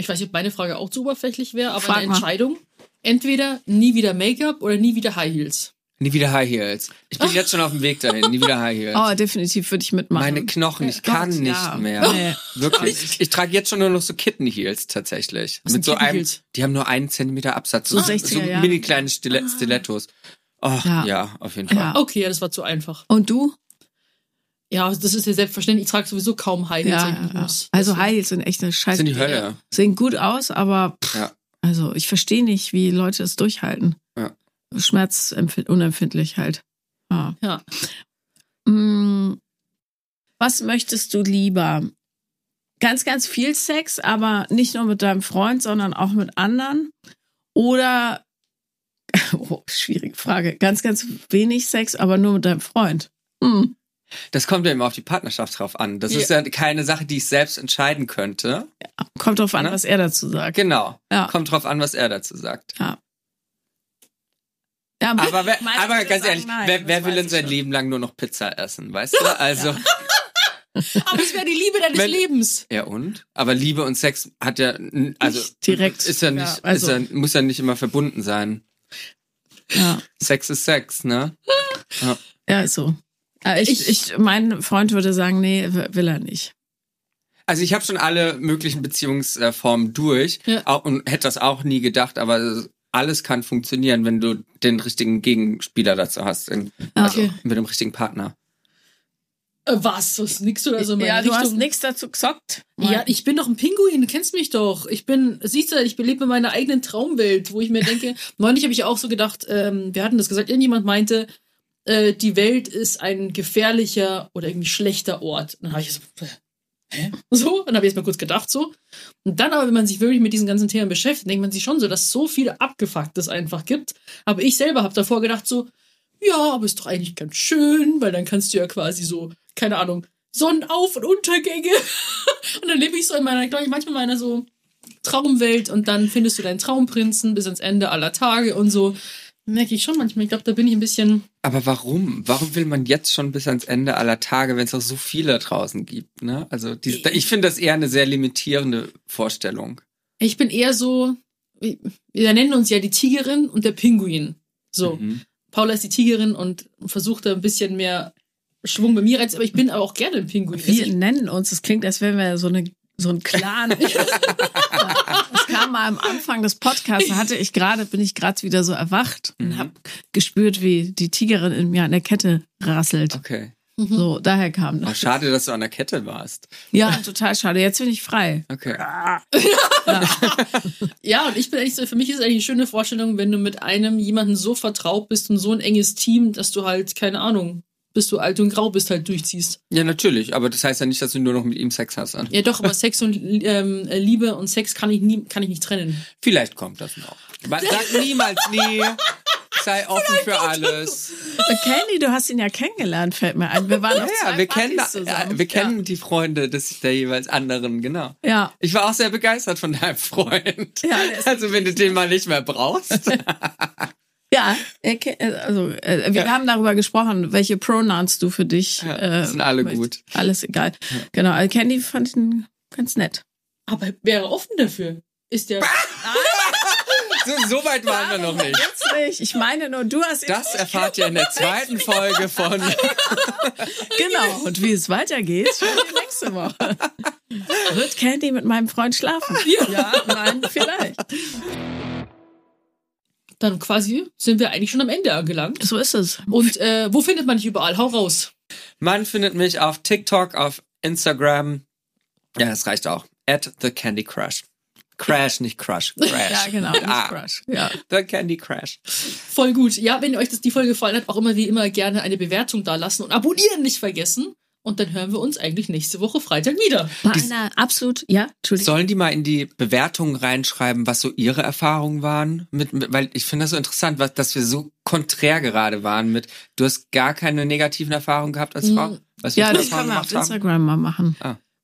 Ich weiß nicht, ob meine Frage auch zu oberflächlich wäre, aber Frag eine mal. Entscheidung. Entweder nie wieder Make-up oder nie wieder High Heels. Nie wieder High Heels. Ich bin jetzt schon auf dem Weg dahin. Nie wieder High Heels. Oh, definitiv würde ich mitmachen. Meine Knochen, ich Gott, kann nicht ja. mehr. Nee. Wirklich. Ich, ich trage jetzt schon nur noch so Kitten Heels tatsächlich. Was Mit sind so einem, die haben nur einen Zentimeter Absatz. So So, 60er so Jahre. mini kleine Stile Stilettos. Oh, Ja. ja. auf jeden Fall. Ja. Okay, ja, das war zu einfach. Und du? Ja, das ist ja selbstverständlich. Ich trage sowieso kaum High Heels. Ja. Also High Heels sind echt eine Scheiße. Sind die Hölle. Sehen gut aus, aber pff, Ja. also ich verstehe nicht, wie Leute es durchhalten. Ja. Schmerzunempfindlich halt. Ja. Ja. Mm, Was möchtest du lieber? Ganz, ganz viel Sex, aber nicht nur mit deinem Freund, sondern auch mit anderen? Oder, oh, schwierige Frage, ganz, ganz wenig Sex, aber nur mit deinem Freund? Hm. Das kommt ja immer auf die Partnerschaft drauf an. Das Ja. ist ja keine Sache, die ich selbst entscheiden könnte. Kommt drauf an, Ne? was er dazu sagt. Genau. Ja. Kommt drauf an, was er dazu sagt. Ja. Ja, Aber, wer, aber ganz ehrlich, nein, wer, wer will denn sein schon. Leben lang nur noch Pizza essen, weißt du? Also, Aber es wäre die Liebe deines Wenn- Lebens. ja und? Aber Liebe und Sex hat ja, also, Nicht direkt. ist ja nicht, Ja, also- ist ja, muss ja nicht immer verbunden sein. Ja, Sex ist Sex, ne? ja ist so. Äh, Ich, Ich- mein Freund würde sagen, nee, will er nicht. Also ich habe schon alle möglichen Beziehungsformen durch Ja. auch, und hätte das auch nie gedacht, aber alles kann funktionieren, wenn du den richtigen Gegenspieler dazu hast, in, Ja. also Okay. mit dem richtigen Partner. Äh, was? Was nix oder so meine ja, du Richtung? hast nichts dazu gesagt. Ja, ich bin doch ein Pinguin, du kennst mich doch. Ich bin, siehst du, ich lebe in meiner eigenen Traumwelt, wo ich mir denke, neulich habe ich auch so gedacht, ähm, wir hatten das gesagt, irgendjemand meinte, äh, die Welt ist ein gefährlicher oder irgendwie schlechter Ort. Und dann habe ich so, äh, hä? So, dann habe ich jetzt mal kurz gedacht so. Und dann aber, wenn man sich wirklich mit diesen ganzen Themen beschäftigt, denkt man sich schon so, dass es so viel Abgefucktes einfach gibt. Aber ich selber habe davor gedacht so, ja, aber ist doch eigentlich ganz schön, weil dann kannst du ja quasi so, keine Ahnung, Sonnenauf- und Untergänge. und dann lebe ich so in meiner, glaube ich, manchmal in meiner so Traumwelt und dann findest du deinen Traumprinzen bis ans Ende aller Tage und so. Merke ich schon manchmal. Ich glaube, da bin ich ein bisschen. Aber warum? Warum will man jetzt schon bis ans Ende aller Tage, wenn es auch so viele draußen gibt? Ne? Also die, ich finde das eher eine sehr limitierende Vorstellung. Ich bin eher so, wir wir nennen uns ja die Tigerin und der Pinguin. So. Mhm. Paula ist die Tigerin und versucht da ein bisschen mehr Schwung bei mir rein. Aber ich bin aber auch gerne ein Pinguin. Also Wir ich, nennen uns, das klingt, als wären wir so eine so ein Clan. Das kam mal am Anfang des Podcasts, da hatte ich gerade, bin ich gerade wieder so erwacht und habe gespürt, wie die Tigerin in mir an der Kette rasselt. Okay. So, daher kam Oh, das. schade, dass du an der Kette warst. Ja, total schade. Jetzt bin ich frei. Okay. ja, und ich bin eigentlich so, für mich ist eigentlich eine schöne Vorstellung, wenn du mit einem jemanden so vertraut bist und so ein enges Team, dass du halt, keine Ahnung, bis du alt und grau bist, halt durchziehst. Ja, natürlich, aber das heißt ja nicht, dass du nur noch mit ihm Sex hast. An. Ja, doch, aber Sex und ähm, Liebe und Sex kann ich nie, kann ich nicht trennen. Vielleicht kommt das noch. Sag niemals nie. Sei offen für alles. Candy, du hast ihn ja kennengelernt, fällt mir ein. Wir waren auf Ja, zwei wir kennen, zusammen. ja, wir kennen die Freunde des der jeweils anderen, genau. Ja. Ich war auch sehr begeistert von deinem Freund. Ja, also wenn du den mal nicht mehr brauchst. Ja, äh, also äh, wir haben darüber gesprochen, welche Pronouns du für dich. Ja, äh, sind alle möchtest. gut. Alles egal. Genau, also Candy fand ich ihn ganz nett. Aber er wäre offen dafür. Ist der. So, so weit waren wir noch nicht. Jetzt nicht. Ich meine nur, du hast Das erfahrt ihr in der zweiten Folge von Genau. Und wie es weitergeht, hört ihr nächste Woche. Wird Candy mit meinem Freund schlafen? Ja, nein, vielleicht. Dann quasi sind wir eigentlich schon am Ende angelangt. So ist es. Und äh, wo findet man dich überall? Hau raus. Man findet mich auf TikTok, auf Instagram. Ja, das reicht auch. At the Candy Crush. Crash, nicht Crush. Crash. Ja, genau. Mit Nicht A. Crush. Ja. The Candy Crash. Voll gut. Ja, wenn euch das die Folge gefallen hat, auch immer wie immer gerne eine Bewertung da lassen und abonnieren nicht vergessen. Und dann hören wir uns eigentlich nächste Woche Freitag wieder. Bei einer absolut, ja, Entschuldigung. Sollen die mal in die Bewertungen reinschreiben, was so ihre Erfahrungen waren? Mit, mit, weil ich finde das so interessant, was, dass wir so konträr gerade waren mit, du hast gar keine negativen Erfahrungen gehabt als Frau? Was wir Ja, das können wir auf? Instagram mal machen.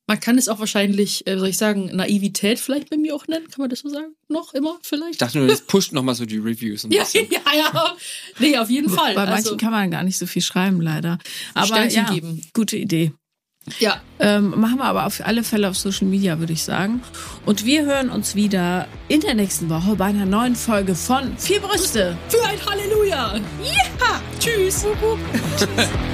Man kann es auch wahrscheinlich, äh, soll ich sagen, Naivität vielleicht bei mir auch nennen. Kann man das so sagen? Noch immer Ich vielleicht? dachte nur, das pusht nochmal so die Reviews ein Ja, bisschen. ja, ja. Nee, auf jeden Fall. Bei manchen Also, kann man gar nicht so viel schreiben, leider. Aber Sternchen ja, geben. gute Idee. ja, Ähm, machen wir aber auf alle Fälle auf Social Media, würde ich sagen. Und wir hören uns wieder in der nächsten Woche bei einer neuen Folge von Vier Brüste. für ein Halleluja. Ja, tschüss.